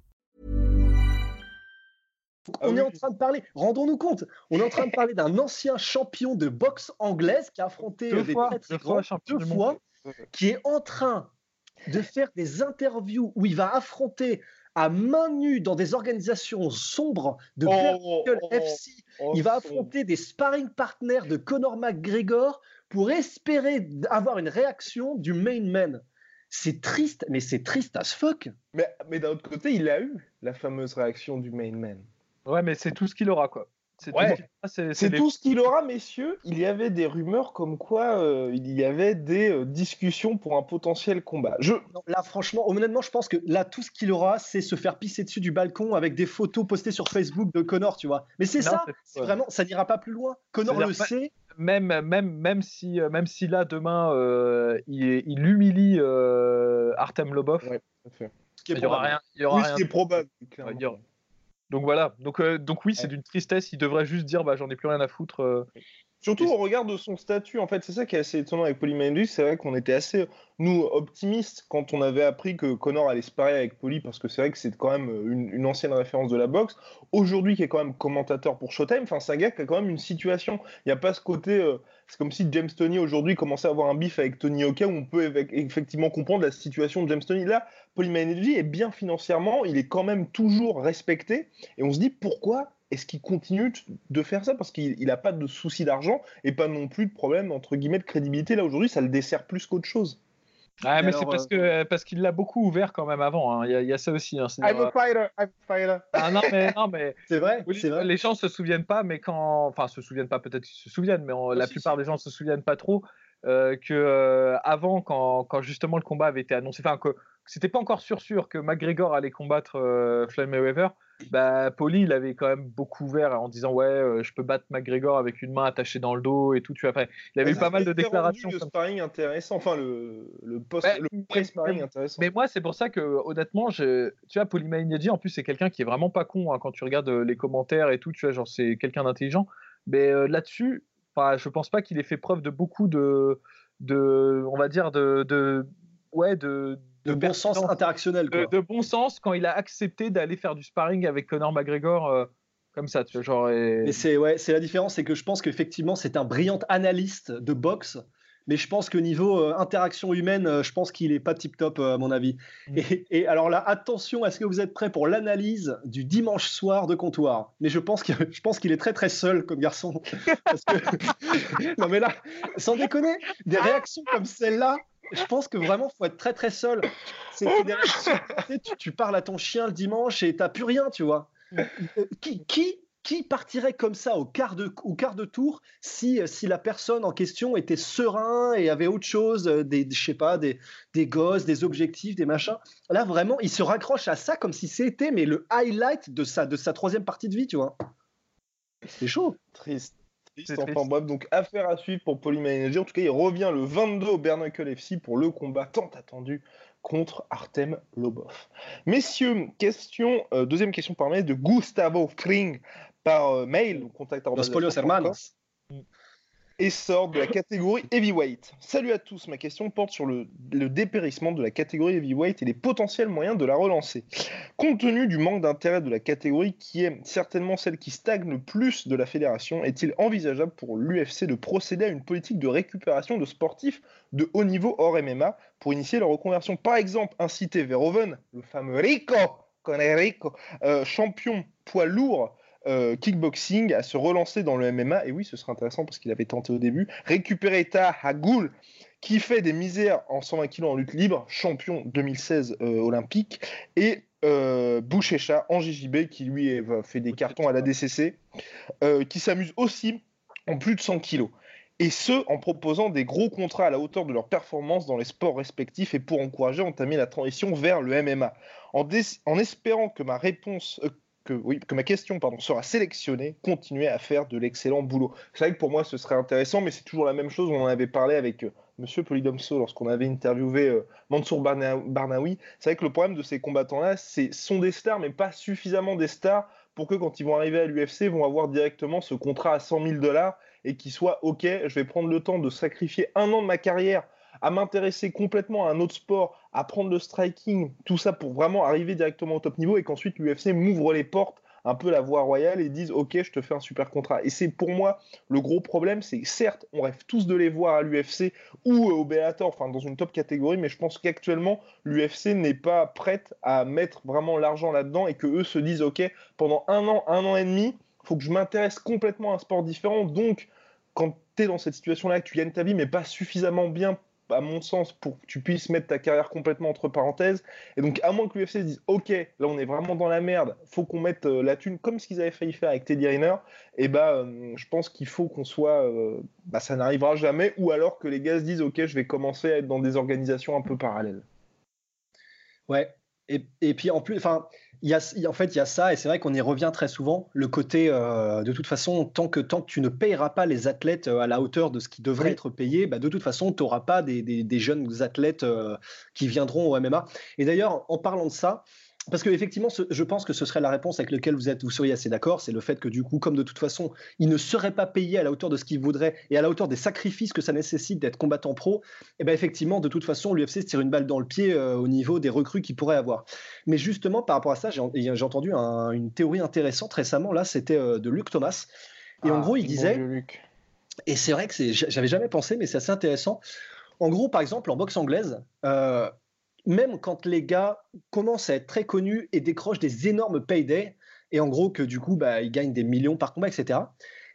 B: Ah on est en train de parler, rendons-nous compte, on est en train de parler d'un ancien champion de boxe anglaise qui a affronté
C: deux des fois, deux fois,
B: deux fois qui est en train de faire des interviews où il va affronter à main nue dans des organisations sombres de oh, oh FC. Oh, il va affronter des sparring partners de Conor McGregor pour espérer avoir une réaction du main man. C'est triste, mais c'est triste as fuck.
A: Mais, mais d'un autre côté, il a eu la fameuse réaction du main man.
C: Ouais, mais c'est tout ce qu'il aura, quoi.
A: C'est tout, ce qu'il aura, messieurs. Il y avait des rumeurs comme quoi euh, il y avait des euh, discussions pour un potentiel combat. Je...
B: là, franchement, honnêtement, je pense que là, tout ce qu'il aura, c'est se faire pisser dessus du balcon avec des photos postées sur Facebook de Connor, tu vois. Mais c'est ça, c'est vraiment, ça n'ira pas plus loin. Connor le sait.
C: Même, même, même, si, euh, même si là, demain, il, il, humilie Artem Lobov,
A: il y aura rien. Il y aura oui, probable.
C: Donc voilà, donc, euh, donc oui, c'est d'une tristesse. Il devrait juste dire bah, j'en ai plus rien à foutre. Euh.
A: Surtout au regard de son statut, en fait, c'est ça qui est assez étonnant avec Polymandus. C'est vrai qu'on était assez, nous, optimistes quand on avait appris que Connor allait se parier avec Poly, parce que c'est vrai que c'est quand même une, ancienne référence de la boxe. Aujourd'hui, qui est quand même commentateur pour Showtime, enfin, c'est un gars qui a quand même une situation. Il n'y a pas ce côté. Euh, c'est comme si James Tony aujourd'hui commençait à avoir un bif avec Tony Oka, où on peut effectivement comprendre la situation de James Tony. Là, Polyman Energy est bien financièrement, il est quand même toujours respecté, et on se dit pourquoi est-ce qu'il continue de faire ça? Parce qu'il n'a pas de souci d'argent et pas non plus de problème, entre guillemets, de crédibilité. Là, aujourd'hui, ça le dessert plus qu'autre chose.
C: Ah, mais c'est parce que parce qu'il l'a beaucoup ouvert quand même avant. Hein. Il, y a, ça aussi. Hein.
A: I'm a fighter, I'm a fighter.
C: Ah non mais non mais
B: c'est vrai, c'est vrai.
C: Les gens se souviennent pas, mais quand enfin se souviennent pas, peut-être qu'ils se souviennent, mais la plupart des gens se souviennent pas trop euh, que euh, avant quand, quand, justement le combat avait été annoncé, enfin que c'était pas encore sûr sûr que McGregor allait combattre euh, Floyd Mayweather bah, Poli, il avait quand même beaucoup ouvert en disant ouais, euh, je peux battre McGregor avec une main attachée dans le dos et tout. Tu vois, après, il avait eu pas mal de déclarations.
A: Le sparring intéressant, enfin le, le post, le sparring intéressant.
C: Mais moi, c'est pour ça que honnêtement, je, tu vois, Poli en plus, c'est quelqu'un qui est vraiment pas con hein, quand tu regardes les commentaires et tout. Tu vois, genre c'est quelqu'un d'intelligent. Mais euh, là-dessus, je pense pas qu'il ait fait preuve de beaucoup de, de, on va dire de, de ouais, de
B: de, bon sens interactionnel.
C: De, bon sens quand il a accepté d'aller faire du sparring avec Conor McGregor euh, comme ça. Tu vois, genre,
B: et... c'est ouais, c'est la différence, c'est que je pense qu'effectivement c'est un brillant analyste de boxe. Mais je pense que niveau euh, interaction humaine, euh, je pense qu'il est pas tip top à mon avis. Mm. Et, alors là, attention, est-ce que vous êtes prêts pour l'analyse du dimanche soir de comptoir Mais je pense qu'il est très très seul comme garçon. non mais là, sans déconner, des réactions comme celle-là, je pense que vraiment, faut être très très seul. C'est tu, tu, parles à ton chien le dimanche et t'as plus rien, tu vois. Qui, qui, qui partirait comme ça au quart de, au quart de tour si, si la personne en question était serein et avait autre chose, des, je sais pas, des, des gosses, des objectifs, des machins? Là, vraiment, il se raccroche à ça comme si c'était mais le highlight de sa, de sa troisième partie de vie, tu vois. C'est chaud.
A: Triste. triste. Enfin bref, donc affaire à suivre pour Paulie Manager. En tout cas, il revient le 22 au Bernacle FC pour le combat tant attendu contre Artem Lobov. Messieurs, question, euh, deuxième question par mail de Gustavo Kring par euh, mail, contact
B: Los Polios Hermanos
A: essor de la catégorie heavyweight. Salut à tous, ma question porte sur le, dépérissement de la catégorie heavyweight et les potentiels moyens de la relancer. Compte tenu du manque d'intérêt de la catégorie qui est certainement celle qui stagne le plus de la fédération, est-il envisageable pour l'UFC de procéder à une politique de récupération de sportifs de haut niveau hors MMA pour initier leur reconversion? Par exemple, inciter Verhoeven, le fameux Rico, con Rico, euh, champion poids lourd euh, kickboxing à se relancer dans le MMA. Et oui, ce serait intéressant parce qu'il avait tenté au début. Récupérer Ta Hagoul, qui fait des misères en 120 kg en lutte libre, champion 2016 euh, olympique. Et euh, Bouchecha en JJB, qui lui fait des cartons à la DCC, euh, qui s'amuse aussi en plus de 100 kg. Et ce, en proposant des gros contrats à la hauteur de leurs performances dans les sports respectifs et pour encourager à entamer la transition vers le MMA. En, en espérant que ma réponse, que, oui, que ma question sera sélectionnée, continuer à faire de l'excellent boulot. C'est vrai que pour moi, ce serait intéressant, mais c'est toujours la même chose. On en avait parlé avec euh, Monsieur Polydomso lorsqu'on avait interviewé euh, Mansour Barnaoui. C'est vrai que le problème de ces combattants-là, c'est sont des stars, mais pas suffisamment des stars pour que quand ils vont arriver à l'UFC, vont avoir directement ce contrat à 100 000 dollars et qu'ils soient OK, je vais prendre le temps de sacrifier un an de ma carrière à m'intéresser complètement à un autre sport, à prendre le striking, tout ça pour vraiment arriver directement au top niveau et qu'ensuite l'UFC m'ouvre les portes un peu la voie royale et disent ok je te fais un super contrat. Et c'est pour moi le gros problème c'est certes on rêve tous de les voir à l'UFC ou au Bellator enfin dans une top catégorie mais je pense qu'actuellement l'UFC n'est pas prête à mettre vraiment l'argent là-dedans et que eux se disent ok pendant un an un an et demi faut que je m'intéresse complètement à un sport différent. Donc quand tu es dans cette situation là tu gagnes ta vie mais pas suffisamment bien à mon sens, pour que tu puisses mettre ta carrière complètement entre parenthèses. Et donc, à moins que l'UFC se dise, OK, là, on est vraiment dans la merde, faut qu'on mette euh, la thune comme ce qu'ils avaient failli faire avec Teddy Riner, et bah, euh, je pense qu'il faut qu'on soit. Euh, bah, ça n'arrivera jamais, ou alors que les gars se disent, OK, je vais commencer à être dans des organisations un peu parallèles.
B: Ouais. Et, et puis, en plus, enfin y a, en fait, il y a ça, et c'est vrai qu'on y revient très souvent, le côté, euh, de toute façon, tant que, tant que tu ne payeras pas les athlètes euh, à la hauteur de ce qui devrait être payé, bah, de toute façon, tu n'auras pas des, des, jeunes athlètes euh, qui viendront au MMA. Et d'ailleurs, en parlant de ça, parce qu'effectivement, je pense que ce serait la réponse avec laquelle vous, êtes, vous seriez assez d'accord, c'est le fait que du coup, comme de toute façon, il ne serait pas payé à la hauteur de ce qu'il voudrait et à la hauteur des sacrifices que ça nécessite d'être combattant pro, et eh bien effectivement, de toute façon, l'UFC se tire une balle dans le pied euh, au niveau des recrues qu'il pourrait avoir. Mais justement, par rapport à ça, j'ai entendu une théorie intéressante récemment, là, c'était euh, de Luc Thomas. Et en ah, gros, il disait, et c'est vrai que j'avais jamais pensé, mais c'est assez intéressant. En gros, par exemple, en boxe anglaise, euh, même quand les gars commencent à être très connus et décrochent des énormes paydays, et en gros que du coup, bah, ils gagnent des millions par combat, etc.,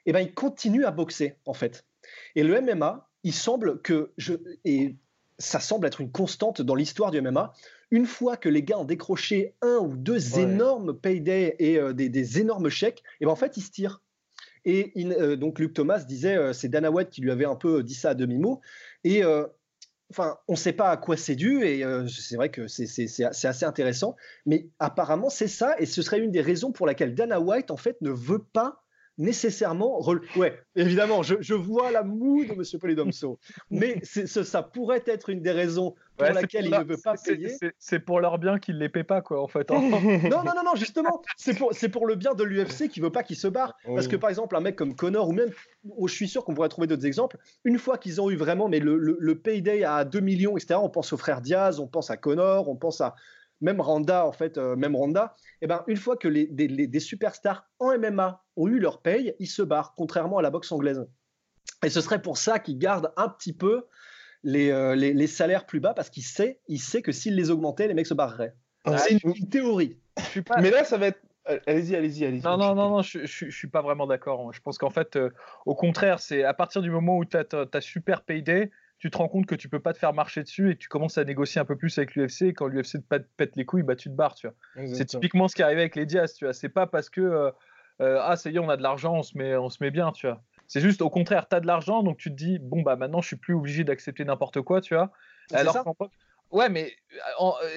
B: et ben, ils continuent à boxer, en fait. Et le MMA, il semble que, je, et ça semble être une constante dans l'histoire du MMA, une fois que les gars ont décroché un ou deux énormes paydays et euh, des, énormes chèques, et ben, en fait, ils se tirent. Et euh, donc Luc Thomas disait, euh, c'est Dana White qui lui avait un peu dit ça à demi-mot, et enfin, on ne sait pas à quoi c'est dû et euh, c'est vrai que c'est assez intéressant, mais apparemment c'est ça et ce serait une des raisons pour laquelle Dana White en fait ne veut pas nécessairement. Ouais, évidemment, je, vois la moue de M. Polydomso, mais ça pourrait être une des raisons pour laquelle il ne veut pas payer.
C: C'est pour leur bien qu'il ne les paie pas, quoi, en fait. Hein.
B: non, non, non, non, justement, c'est pour, pour le bien de l'UFC qui veut pas qu'il se barre. Parce que par exemple, un mec comme Connor, ou même, je suis sûr qu'on pourrait trouver d'autres exemples, une fois qu'ils ont eu vraiment mais le, le, le payday à 2 millions, etc., on pense aux frères Diaz, on pense à Connor, on pense à même Randa, en fait, euh, même Randa, eh ben, une fois que les, des, superstars en MMA ont eu leur paye, ils se barrent, contrairement à la boxe anglaise. Et ce serait pour ça qu'ils gardent un petit peu les, euh, les, salaires plus bas, parce qu'il sait, il sait que s'il les augmentait, les mecs se barreraient.
A: Ah, c'est une, théorie. Mais là, ça va être Allez-y, allez-y, allez-y.
C: Non, non, non, non, je, je, suis pas vraiment d'accord. Je pense qu'en fait, euh, au contraire, c'est à partir du moment où tu as, as, super payday, tu te rends compte que tu peux pas te faire marcher dessus et tu commences à négocier un peu plus avec l'UFC. Et quand l'UFC te pète les couilles, bah, tu te barres. Tu vois. C'est typiquement ce qui est arrivé avec les Diaz. Tu vois. C'est pas parce que euh, euh, ah ça y est, on a de l'argent, on se met, on se met bien. Tu vois. C'est juste au contraire, tu as de l'argent, donc tu te dis bon bah maintenant je suis plus obligé d'accepter n'importe quoi. Tu vois. Alors Ouais, mais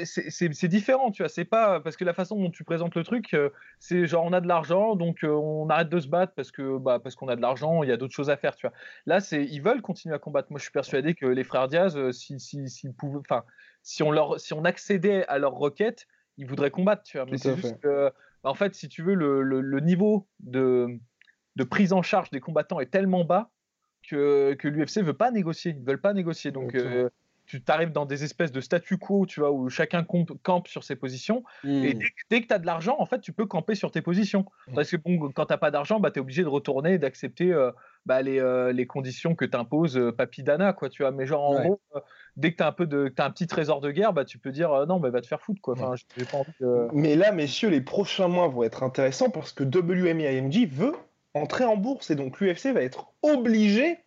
C: c'est différent, tu vois. C'est pas parce que la façon dont tu présentes le truc, c'est genre on a de l'argent, donc on arrête de se battre parce que bah, parce qu'on a de l'argent, il y a d'autres choses à faire, tu vois. Là, c'est ils veulent continuer à combattre. Moi, je suis persuadé que les frères Diaz, si si si, enfin, si on leur si on accédait à leurs requêtes, ils voudraient combattre, tu vois. Mais c'est juste que, en fait, si tu veux, le, le, niveau de de prise en charge des combattants est tellement bas que, que l'UFC veut pas négocier. Ils veulent pas négocier. Donc, tu t'arrives dans des espèces de statu quo, tu vois, où chacun campe sur ses positions. Et mmh. dès, que tu as de l'argent, en fait, tu peux camper sur tes positions. Mmh. Parce que bon, quand tu n'as pas d'argent, bah, tu es obligé de retourner et d'accepter euh, bah, les, euh, les, conditions que t'impose euh, Papy Dana, quoi, tu vois. Mais genre, en gros, dès que tu as un peu de, as un petit trésor de guerre, bah, tu peux dire non, bah, va te faire foutre, quoi. Enfin,
A: Mais là, messieurs, les prochains mois vont être intéressants parce que WMIMG veut entrer en bourse et donc l'UFC va être obligé,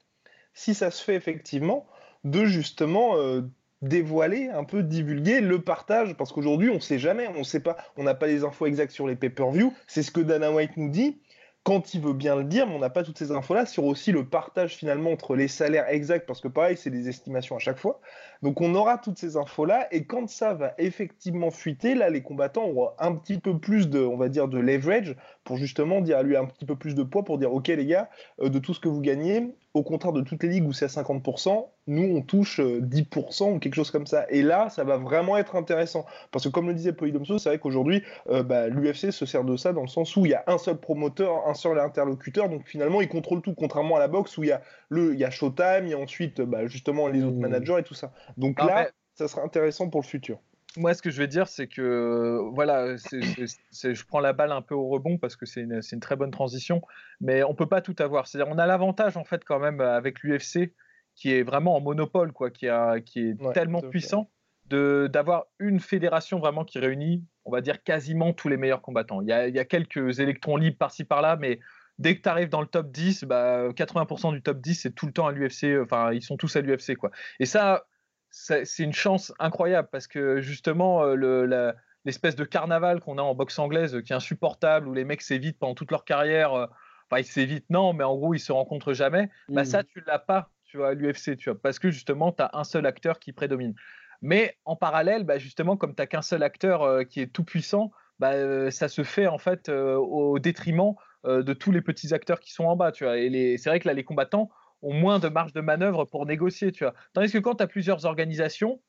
A: si ça se fait effectivement, de justement euh, dévoiler, un peu divulguer le partage, parce qu'aujourd'hui on ne sait jamais, on sait pas, on n'a pas les infos exactes sur les pay-per-view. C'est ce que Dana White nous dit quand il veut bien le dire, mais on n'a pas toutes ces infos-là sur aussi le partage finalement entre les salaires exacts, parce que pareil, c'est des estimations à chaque fois. Donc on aura toutes ces infos-là, et quand ça va effectivement fuiter, là, les combattants auront un petit peu plus de, on va dire, de leverage pour justement dire à lui un petit peu plus de poids pour dire, ok les gars, euh, de tout ce que vous gagnez, au contraire de toutes les ligues où c'est à 50%, nous on touche 10% euh, ou quelque chose comme ça. Et là, ça va vraiment être intéressant. Parce que comme le disait Polydomso, c'est vrai qu'aujourd'hui, euh, bah, l'UFC se sert de ça dans le sens où il y a un seul promoteur, un seul interlocuteur, donc finalement il contrôle tout, contrairement à la boxe où il y a, le, il y a Showtime, il y a ensuite bah, justement les autres mmh. managers et tout ça. Donc ah, là, ça sera intéressant pour le futur
C: moi, ce que je vais dire, c'est que voilà, je prends la balle un peu au rebond parce que c'est une, une, très bonne transition, mais on peut pas tout avoir. C'est-à-dire, on a l'avantage en fait quand même avec l'UFC qui est vraiment en monopole, quoi, qui, a, qui est tellement puissant de d'avoir une fédération vraiment qui réunit, on va dire quasiment tous les meilleurs combattants. Il y a, il y a quelques électrons libres par-ci par-là, mais dès que tu arrives dans le top 10, bah, 80% du top 10 c'est tout le temps à l'UFC. Enfin, ils sont tous à l'UFC, quoi. Et ça, c'est une chance incroyable parce que justement, euh, l'espèce de carnaval qu'on a en boxe anglaise qui est insupportable, où les mecs s'évitent pendant toute leur carrière, euh, enfin ils s'évitent, non, mais en gros ils se rencontrent jamais, bah ça mmh. tu l'as pas, tu vois, à l'UFC, tu vois, parce que justement tu as un seul acteur qui prédomine. Mais en parallèle, bah, justement, comme tu n'as qu'un seul acteur euh, qui est tout puissant, bah, ça se fait en fait au détriment de tous les petits acteurs qui sont en bas, tu vois. Et c'est vrai que là, les combattants, ont moins de marge de manœuvre pour négocier, tu. Tandis que quand tu as plusieurs organisations,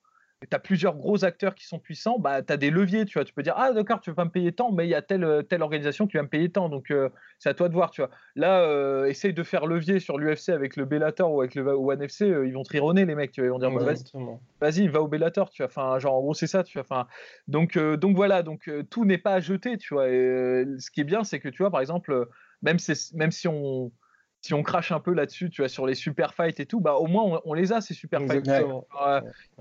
C: tu as plusieurs gros acteurs qui sont puissants, bah, tu as des leviers, tu vois. Tu peux dire, ah d'accord, tu veux pas me payer tant, mais il y a telle, telle organisation qui va me payer tant, donc euh, c'est à toi de voir, tu vois. Là, euh, essaye de faire levier sur l'UFC avec le Bellator ou avec le One FC, euh, ils vont te rironner, les mecs, tu vois. Ils vont dire, bah, vas-y, va au Bellator, tu vois. Enfin, genre, en gros, c'est ça, tu vois. Enfin, donc, donc voilà, donc tout n'est pas à jeter, tu vois. Et, ce qui est bien, c'est que, tu vois, par exemple, même, même si on si on crache un peu là-dessus, tu vois, sur les super fights et tout, bah au moins on, les a ces super fights.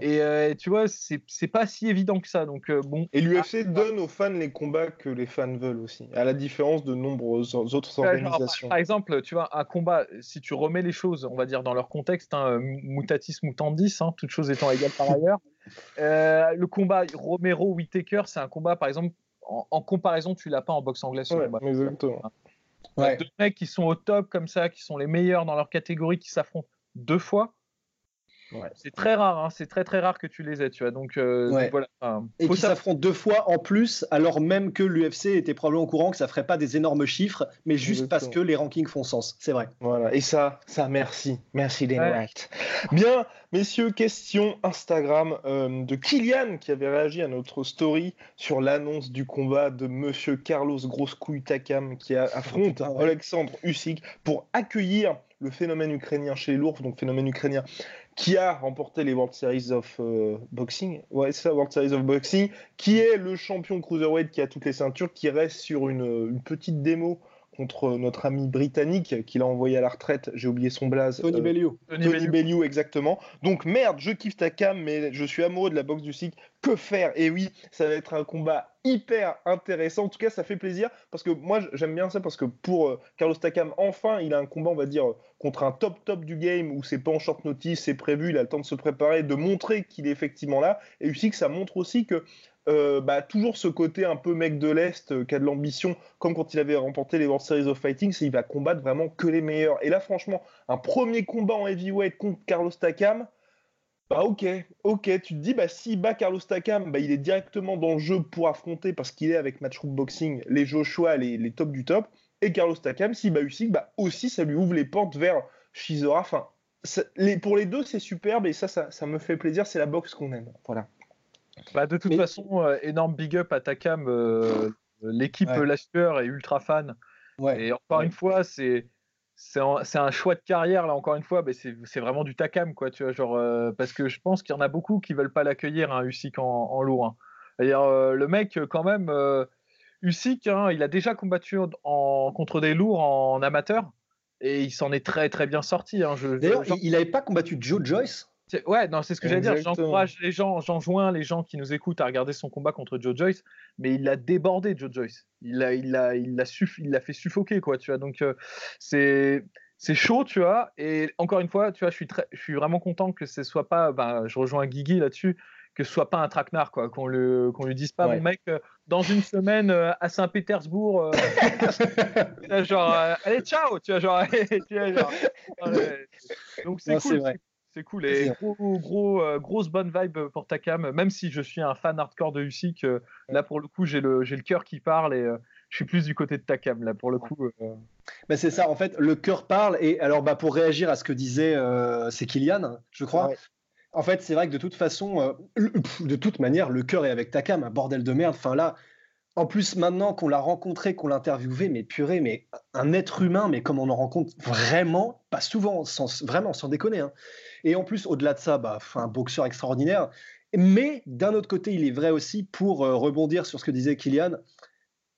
C: et euh, tu vois, c'est pas si évident que ça. Donc euh, bon.
A: Et l'UFC donne aux fans les combats que les fans veulent aussi, à la différence de nombreuses autres organisations.
C: par, exemple, tu vois, un combat, si tu remets les choses, on va dire dans leur contexte, hein, mutatis mutandis, hein, toutes choses étant égales par ailleurs. Euh, le combat Romero Whitaker, c'est un combat, par exemple, en, comparaison, tu l'as pas en boxe anglaise.
A: exactement.
C: Ouais. Deux mecs qui sont au top comme ça, qui sont les meilleurs dans leur catégorie, qui s'affrontent deux fois. C'est très rare, hein, c'est très très rare que tu les aies, tu vois. Donc, euh, voilà.
B: et qui s'affrontent deux fois en plus, alors même que l'UFC était probablement au courant que ça ferait pas des énormes chiffres, mais juste parce que les rankings font sens. C'est vrai.
A: Voilà. Et ça, ça, merci, merci Dana White. Bien, messieurs, question Instagram euh, de Kylian qui avait réagi à notre story sur l'annonce du combat de Monsieur Carlos Groskouille Takam qui affronte Alexandre Usyk pour accueillir le phénomène ukrainien chez l'ours, donc phénomène ukrainien qui a remporté les World Series of euh, Boxing. Ouais, c'est World Series of Boxing, qui est le champion cruiserweight qui a toutes les ceintures, qui reste sur une, petite démo contre notre ami britannique qui l'a envoyé à la retraite, j'ai oublié son blaze.
B: Tony euh, Bellew.
A: Tony, Bellew. exactement. Donc merde, je kiffe ta cam, mais je suis amoureux de la boxe du SIC. Que faire? Et oui, ça va être un combat hyper intéressant. En tout cas, ça fait plaisir parce que moi, j'aime bien ça parce que pour euh, Carlos Takam, enfin, il a un combat, on va dire, contre un top top du game où c'est pas en short notice, c'est prévu, il a le temps de se préparer, de montrer qu'il est effectivement là. Et aussi que ça montre aussi que euh, bah, toujours ce côté un peu mec de l'Est euh, qui a de l'ambition, comme quand il avait remporté les World Series of Fighting, c'est il va combattre vraiment que les meilleurs. Et là, franchement, un premier combat en heavyweight contre Carlos Takam, Bah ok, ok, tu te dis, bah s'il bat Carlos Takam, bah, il est directement dans le jeu pour affronter, parce qu'il est avec Matchroom Boxing, les Joshua, les, les top du top, et Carlos Takam, s'il bat Usyk, bah aussi ça lui ouvre les portes vers Shizora. Enfin, les, pour les deux, c'est superbe, et ça, ça, me fait plaisir, c'est la boxe qu'on aime. Voilà.
C: Bah, de toute façon, euh, énorme big up à Takam, euh, l'équipe ouais. est ultra fan. Ouais. Et encore une fois, c'est c'est un, choix de carrière là encore une fois mais c'est vraiment du takam quoi tu vois genre euh, parce que je pense qu'il y en a beaucoup qui veulent pas l'accueillir un hein, Usyk en, lourd hein. euh, le mec quand même euh, Usyk hein, il a déjà combattu en, contre des lourds en amateur et il s'en est très très bien sorti
B: d'ailleurs il n'avait pas combattu Joe Joyce?
C: Ouais, non, c'est ce que j'allais dire. J'encourage les gens, j'enjoins les gens qui nous écoutent à regarder son combat contre Joe Joyce, mais il l'a débordé, Joe Joyce. Il l'a, il l'a, il l'a, il l'a fait suffoquer, quoi, tu vois. Donc euh, c'est, c'est chaud, tu vois. Et encore une fois, tu vois, je suis très, je suis vraiment content que ce soit pas, ben, je rejoins Guigui là-dessus, que ce soit pas un traquenard, quoi, qu'on le, qu'on lui dise pas, mon mec, euh, dans une semaine euh, à Saint-Pétersbourg, genre, allez, ciao, tu vois, genre, tu vois, genre donc c'est cool. C'est cool. Et gros, gros, euh, grosse bonne vibe pour Takam. Même si je suis un fan hardcore de Usyk, euh, là pour le coup, j'ai le, j'ai le cœur qui parle et euh, je suis plus du côté de Takam. Là pour le coup.
B: Bah, c'est ça, en fait, le cœur parle. Et alors, bah, pour réagir à ce que disait, c'est Kylian, je crois. En fait, c'est vrai que de toute façon, de toute manière, le cœur est avec Takam, un bordel de merde. Enfin là, en plus, maintenant qu'on l'a rencontré, qu'on l'a interviewé, mais purée, mais un être humain, mais comme on en rencontre vraiment, pas souvent, sans, vraiment, sans déconner. Hein. Et en plus, au-delà de ça, bah, un boxeur extraordinaire. Mais d'un autre côté, il est vrai aussi, pour euh, rebondir sur ce que disait Kylian,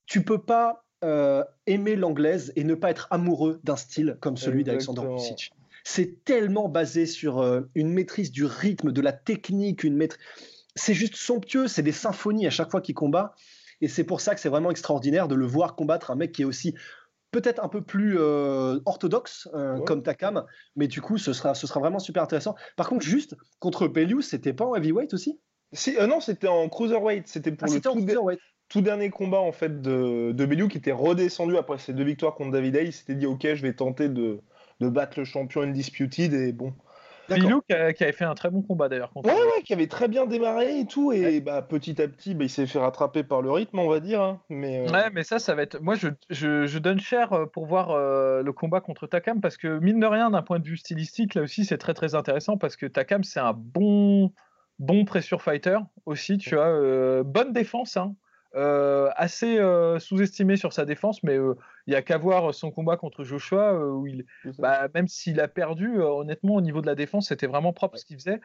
B: tu peux pas euh, aimer l'anglaise et ne pas être amoureux d'un style comme celui d'Alexander Vucic. C'est tellement basé sur euh, une maîtrise du rythme, de la technique, une maîtrise. C'est juste somptueux, c'est des symphonies à chaque fois qu'il combat. Et c'est pour ça que c'est vraiment extraordinaire de le voir combattre un mec qui est aussi peut-être un peu plus euh, orthodoxe euh, comme Takam, mais du coup, ce sera, ce sera vraiment super intéressant. Par contre, juste contre Bellew, c'était pas en heavyweight aussi?
A: Euh, Non, c'était en cruiserweight. C'était pour ah, le tout, dernier combat en fait de, de qui était redescendu après ses deux victoires contre David Hay. Il s'était dit, ok, je vais tenter de, de battre le champion Undisputed et bon.
C: Bilou qui, avait fait un très bon combat d'ailleurs.
A: Ouais, ouais, qui avait très bien démarré et tout. Et bah, petit à petit, bah, il s'est fait rattraper par le rythme, on va dire. Hein. Mais,
C: euh, Ouais, mais ça, ça va être. Moi, je, je, donne cher euh, pour voir euh, le combat contre Takam parce que, mine de rien, d'un point de vue stylistique, là aussi, c'est très très intéressant parce que Takam, c'est un bon, bon pressure fighter aussi. Tu vois, bonne défense. Hein. Euh, assez euh, sous-estimé sur sa défense, mais euh, il n'y a qu'à voir son combat contre Joshua, où il, bah, même s'il a perdu, honnêtement, au niveau de la défense, c'était vraiment propre ce qu'il faisait.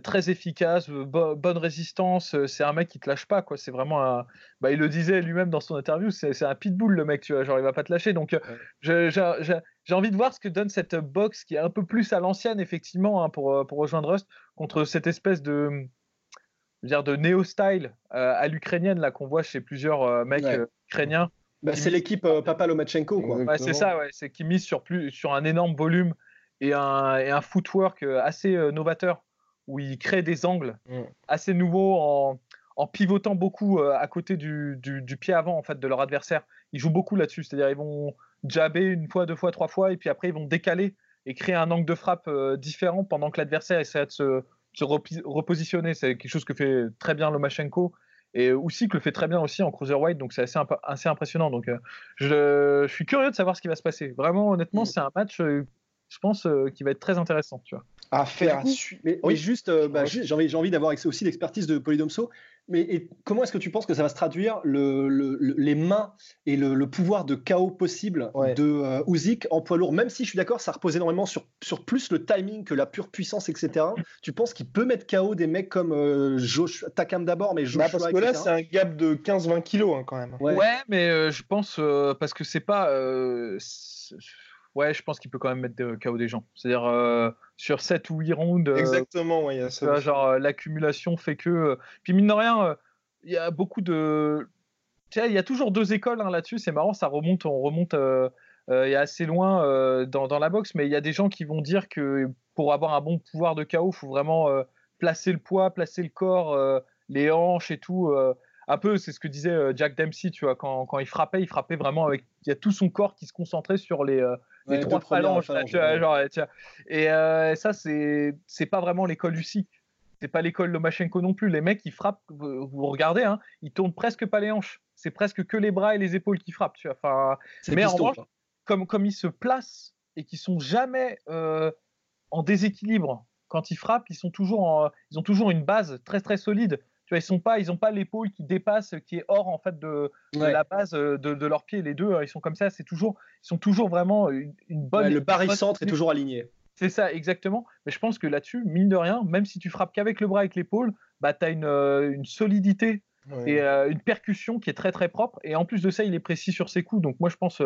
C: très efficace, bonne résistance, c'est un mec qui te lâche pas, quoi. C'est vraiment un. Bah, il le disait lui-même dans son interview, c'est un pitbull le mec, tu vois, genre il va pas te lâcher. Donc j'ai envie de voir ce que donne cette boxe qui est un peu plus à l'ancienne, effectivement, hein, pour, pour rejoindre Rust, contre cette espèce de dire de néo style euh, à l'ukrainienne là qu'on voit chez plusieurs euh, mecs euh, ukrainiens.
B: Bah, c'est l'équipe Papa Lomachenko quoi.
C: c'est ça, ouais, c'est qui mise sur plus sur un énorme volume et un, et un footwork assez novateur où ils créent des angles mm. assez nouveaux en, en, pivotant beaucoup à côté du, du, du, pied avant en fait de leur adversaire. Ils jouent beaucoup là-dessus, c'est-à-dire ils vont jabber une fois, deux fois, trois fois et puis après ils vont décaler et créer un angle de frappe différent pendant que l'adversaire essaie de se se repositionner. C'est quelque chose que fait très bien Lomachenko et aussi que le fait très bien aussi en cruiserweight. Donc c'est assez, assez impressionnant. Donc euh, je, suis curieux de savoir ce qui va se passer. Vraiment, honnêtement, mm. c'est un match, euh, je pense, euh, qui va être très intéressant. Tu vois.
B: À faire. Mais, oui. juste, bah, j'ai envie, envie d'avoir aussi l'expertise de Polydomso. Mais comment est-ce que tu penses que ça va se traduire le, les mains et le, pouvoir de chaos possible de euh, Uzik en poids lourd? Même si je suis d'accord, ça repose énormément sur, sur plus le timing que la pure puissance, etc. tu penses qu'il peut mettre chaos des mecs comme euh, Josh, Takam d'abord, mais Joshua, bah
A: Parce que là, c'est un gap de 15-20 kilos hein, quand même.
C: Ouais, mais euh, je pense, parce que c'est pas ouais, je pense qu'il peut quand même mettre de KO des gens. C'est-à-dire euh, sur 7 ou 8 rounds.
A: Euh, Exactement, ouais,
C: ça. genre euh, l'accumulation fait que. Puis mine de rien, il y a beaucoup de. Il y a toujours deux écoles hein, là-dessus. C'est marrant, ça remonte, on remonte. il y a assez loin dans, dans, la boxe, mais il y a des gens qui vont dire que pour avoir un bon pouvoir de KO, il faut vraiment placer le poids, placer le corps, les hanches et tout un peu, c'est ce que disait Jack Dempsey, tu vois, quand, quand, il frappait, il frappait vraiment avec, il y a tout son corps qui se concentrait sur les, les trois phalanges, Et ça, c'est pas vraiment l'école Lucie. C'est pas l'école Lomachenko non plus. Les mecs, ils frappent, vous, regardez, hein, ils tournent presque pas les hanches. C'est presque que les bras et les épaules qui frappent. Tu vois. Enfin, mais en revanche, comme, comme ils se placent et qu'ils sont jamais en déséquilibre quand ils frappent, ils, sont toujours ils ont toujours une base très très solide. Tu vois, ils sont pas, ils ont pas l'épaule qui dépasse, qui est hors en fait de, la base euh, de, de leurs pieds. Les deux, euh, ils sont comme ça. C'est toujours, ils sont toujours vraiment une, bonne.
B: le barycentre est toujours aligné.
C: C'est ça, exactement. Mais je pense que là-dessus, mine de rien, même si tu frappes qu'avec le bras et l'épaule, bah, tu as une, euh, une, solidité et une percussion qui est très très propre. Et en plus de ça, il est précis sur ses coups. Donc moi, je pense,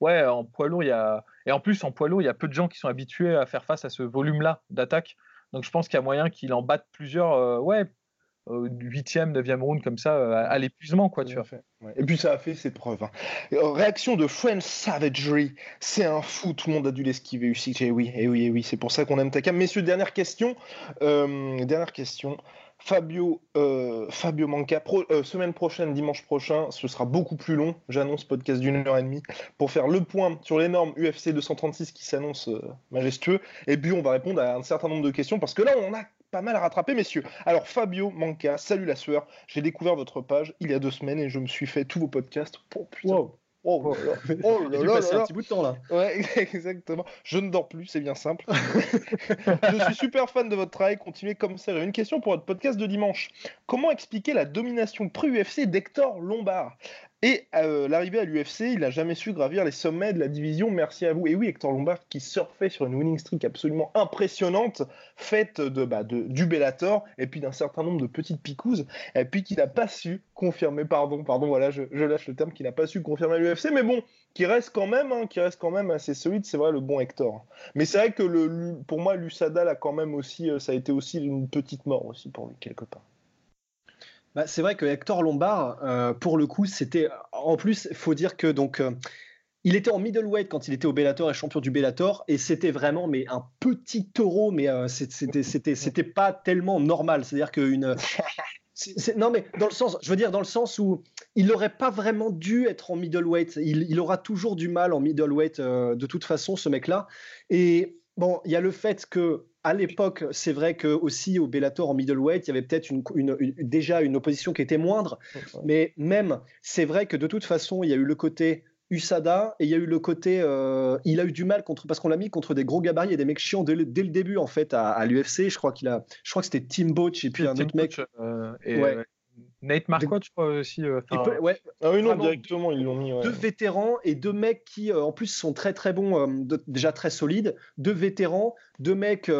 C: ouais, en poids lourd, il y a. Et en plus, en poids lourd, il y a peu de gens qui sont habitués à faire face à ce volume-là d'attaque. Donc je pense qu'il y a moyen qu'il en batte plusieurs, ouais, huitième, neuvième round comme ça euh, à, l'épuisement quoi tu vois.
A: Et puis ça a fait ses preuves. Hein. Euh, réaction de French Savagery, c'est un fou, tout le monde a dû l'esquiver UCJ, eh oui, et eh oui, et eh oui, c'est pour ça qu'on aime ta cam. Messieurs, dernière question, euh, dernière question. Fabio, Fabio Manca, semaine prochaine, dimanche prochain, ce sera beaucoup plus long. J'annonce podcast d'une heure et demie pour faire le point sur les normes UFC 236 qui s'annonce majestueux. Et puis on va répondre à un certain nombre de questions parce que là on a pas mal à rattraper, messieurs. Alors, Fabio Manca, salut la sueur. J'ai découvert votre page il y a deux semaines et je me suis fait tous vos podcasts. Oh, putain. Wow.
B: Oh, oh là là, oh là, là, un petit bout de temps là.
A: Ouais, exactement. Je ne dors plus, c'est bien simple. je suis super fan de votre travail. Continuez comme ça. J'ai une question pour votre podcast de dimanche. Comment expliquer la domination pré-UFC d'Hector Lombard? Et euh, l'arrivée à l'UFC, il n'a jamais su gravir les sommets de la division. Merci à vous. Et oui, Hector Lombard qui surfait sur une winning streak absolument impressionnante, faite de, bah, de du Bellator et puis d'un certain nombre de petites picouses, et puis qui n'a pas su confirmer, pardon, pardon, voilà, je, lâche le terme, qui n'a pas su confirmer l'UFC, mais bon, qui reste quand même, hein, qui reste quand même assez solide, c'est vrai, le bon Hector. Mais c'est vrai que pour moi, l'USADA a quand même aussi, euh, ça a été aussi une petite mort aussi pour lui quelque part.
B: Bah, c'est vrai que Hector Lombard, euh, pour le coup, c'était. En plus, il faut dire que donc. Euh, il était en middleweight quand il était au Bellator et champion du Bellator et c'était vraiment mais un petit taureau mais euh, c'était c'était c'était pas tellement normal c'est-à-dire qu'une non mais dans le sens je veux dire dans le sens où il n'aurait pas vraiment dû être en middleweight il, il aura toujours du mal en middleweight de toute façon ce mec là et bon il y a le fait que à l'époque, c'est vrai que aussi au Bellator en middleweight, il y avait peut-être une, déjà une opposition qui était moindre, mais même c'est vrai que de toute façon, il y a eu le côté USADA et il y a eu le côté, euh, il a eu du mal contre parce qu'on l'a mis contre des gros gabarits et des mecs chiants dès le, début en fait à, l'UFC. Je crois qu'il a, je crois que c'était Tim Boach et puis un autre mec.
C: Euh, ouais. Nate Marquardt, je crois aussi. Euh,
A: ouais, ah oui, non, directement, ils l'ont mis.
B: Deux vétérans et deux mecs qui, euh, en plus, sont très très bons, euh, déjà très solides. Deux vétérans, deux mecs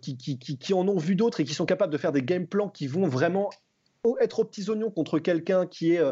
B: qui, qui, qui, en ont vu d'autres et qui sont capables de faire des game plans qui vont vraiment être aux petits oignons contre quelqu'un qui est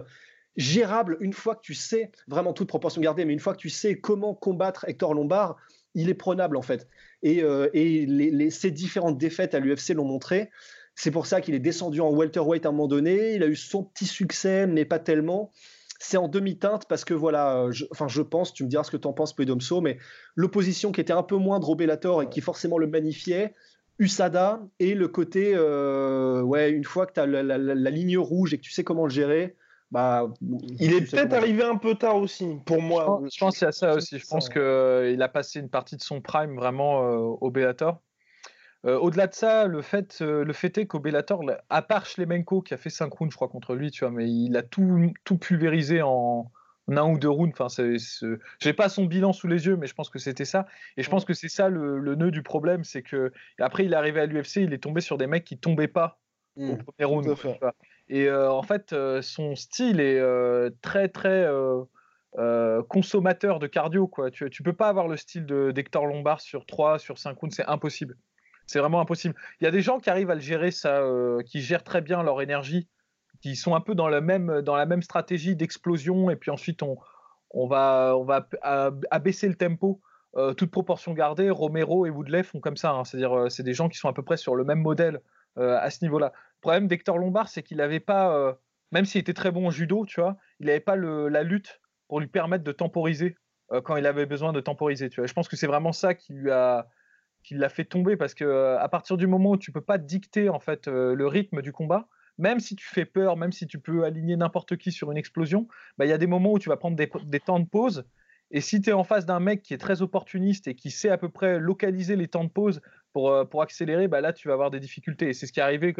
B: gérable une fois que tu sais, vraiment toute proportion gardée, mais une fois que tu sais comment combattre Hector Lombard, il est prenable en fait. Et, et les, ces différentes défaites à l'UFC l'ont montré. C'est pour ça qu'il est descendu en welterweight à un moment donné. Il a eu son petit succès, mais pas tellement. C'est en demi-teinte parce que voilà, je, enfin je pense, tu me diras ce que tu en penses, Podomso, mais l'opposition qui était un peu moindre au Bellator et qui forcément le magnifiait, USADA et le côté, euh, ouais, une fois que tu as la, ligne rouge et que tu sais comment le gérer, bah,
A: il est peut-être arrivé un peu tard aussi, pour moi.
C: Je pense, qu'il y a ça aussi. Je pense qu'il a passé une partie de son prime vraiment euh, au Bellator. Euh, au-delà de ça, le fait, euh, le fait est qu'au Bellator, à part Schlemenko qui a fait 5 rounds, je crois, contre lui, tu vois, mais il a tout, tout pulvérisé en, un ou deux rounds. Enfin, j'ai pas son bilan sous les yeux, mais je pense que c'était ça. Et je pense que c'est ça le, nœud du problème, c'est que après il est arrivé à l'UFC, il est tombé sur des mecs qui tombaient pas au mmh. premier round. et euh, en fait, son style est très très consommateur de cardio. Quoi. Tu, tu peux pas avoir le style de, d'Hector Lombard sur 3, sur 5 rounds, c'est impossible. C'est vraiment impossible. Il y a des gens qui arrivent à le gérer, ça, euh, qui gèrent très bien leur énergie, qui sont un peu dans, la même stratégie d'explosion, et puis ensuite on, va, abaisser le tempo, euh, toute proportion gardée. Romero et Woodley font comme ça, hein. c'est-à-dire euh, c'est des gens qui sont à peu près sur le même modèle à ce niveau-là. Le problème d'Hector Lombard, c'est qu'il n'avait pas, même s'il était très bon au judo, tu vois, il n'avait pas la lutte pour lui permettre de temporiser quand il avait besoin de temporiser. Je pense que c'est vraiment ça qui lui a qui l'a fait tomber parce que euh, à partir du moment où tu peux pas dicter en fait euh, le rythme du combat, même si tu fais peur, même si tu peux aligner n'importe qui sur une explosion, bah, il y a des moments où tu vas prendre des, temps de pause Et si tu es en face d'un mec qui est très opportuniste et qui sait à peu près localiser les temps de pause pour, euh, pour accélérer, bah là, tu vas avoir des difficultés. Et c'est ce qui est arrivé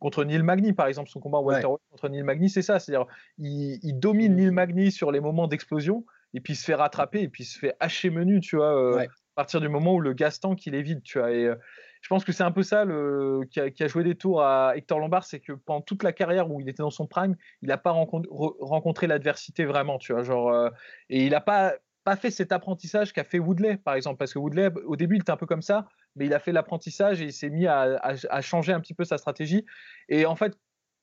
C: contre Neil Magny, par exemple, son combat en Walter contre Neil Magny, c'est ça. C'est-à-dire, il, domine Neil Magny sur les moments d'explosion, et puis il se fait rattraper, et puis il se fait hacher menu, tu vois, euh, à partir du moment où le Gaston qu'il évite, tu vois. Et euh, je pense que c'est un peu ça le, qui, a, joué des tours à Hector Lombard, c'est que pendant toute la carrière où il était dans son prime, il n'a pas rencontré, l'adversité vraiment, tu vois. Genre, et il n'a pas pas fait cet apprentissage qu'a fait Woodley, par exemple, parce que Woodley, au début, il était un peu comme ça, mais il a fait l'apprentissage et il s'est mis à, changer un petit peu sa stratégie. Et en fait,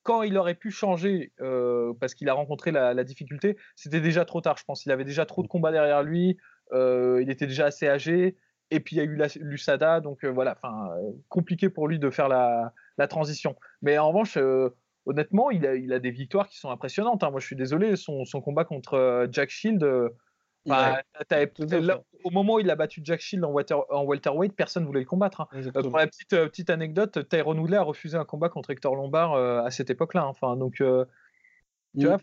C: quand il aurait pu changer, euh, parce qu'il a rencontré la, difficulté, c'était déjà trop tard, je pense. Il avait déjà trop de combats derrière lui, euh, il était déjà assez âgé, et puis il y a eu l'USADA, donc euh, voilà, enfin, compliqué pour lui de faire la, transition. Mais en revanche, honnêtement, il a, il a, des victoires qui sont impressionnantes. Hein. Moi, je suis désolé, son, son combat contre Jack Shield bah, au moment où il a battu Jack Shield en, en welterweight, personne ne voulait le combattre. Hein. Euh, pour la petite, euh, petite anecdote, Tyrone Woodley a refusé un combat contre Hector Lombard euh, à cette époque-là. Hein. Enfin, donc, tu
B: vois,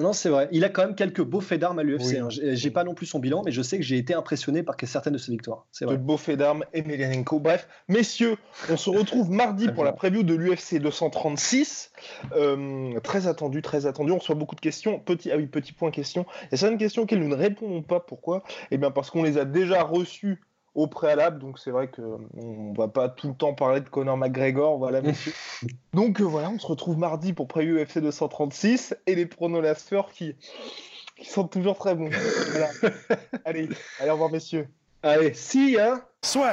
B: non, c'est vrai. Il a quand même quelques beaux faits d'armes à l'UFC. Hein. J'ai pas non plus son bilan, mais je sais que j'ai été impressionné par certaines de ses victoires.
A: C'est vrai. De beaux faits d'armes, Emelianenko. Bref, messieurs, on se retrouve mardi pour la preview de l'UFC 236. Euh, très attendu, très attendu. On reçoit beaucoup de questions. Petit, ah oui, petit point question. Il y a certaines questions auxquelles nous ne répondons pas. Pourquoi? Eh bien, parce qu'on les a déjà reçues au préalable. Donc c'est vrai qu'on ne va pas tout le temps parler de Conor McGregor, voilà monsieur. donc euh, voilà, on se retrouve mardi pour preview UFC 236 et les pronolaspheurs qui, qui sont toujours très bons. allez, allez, au revoir messieurs.
B: Allez, si hein.
A: Soit.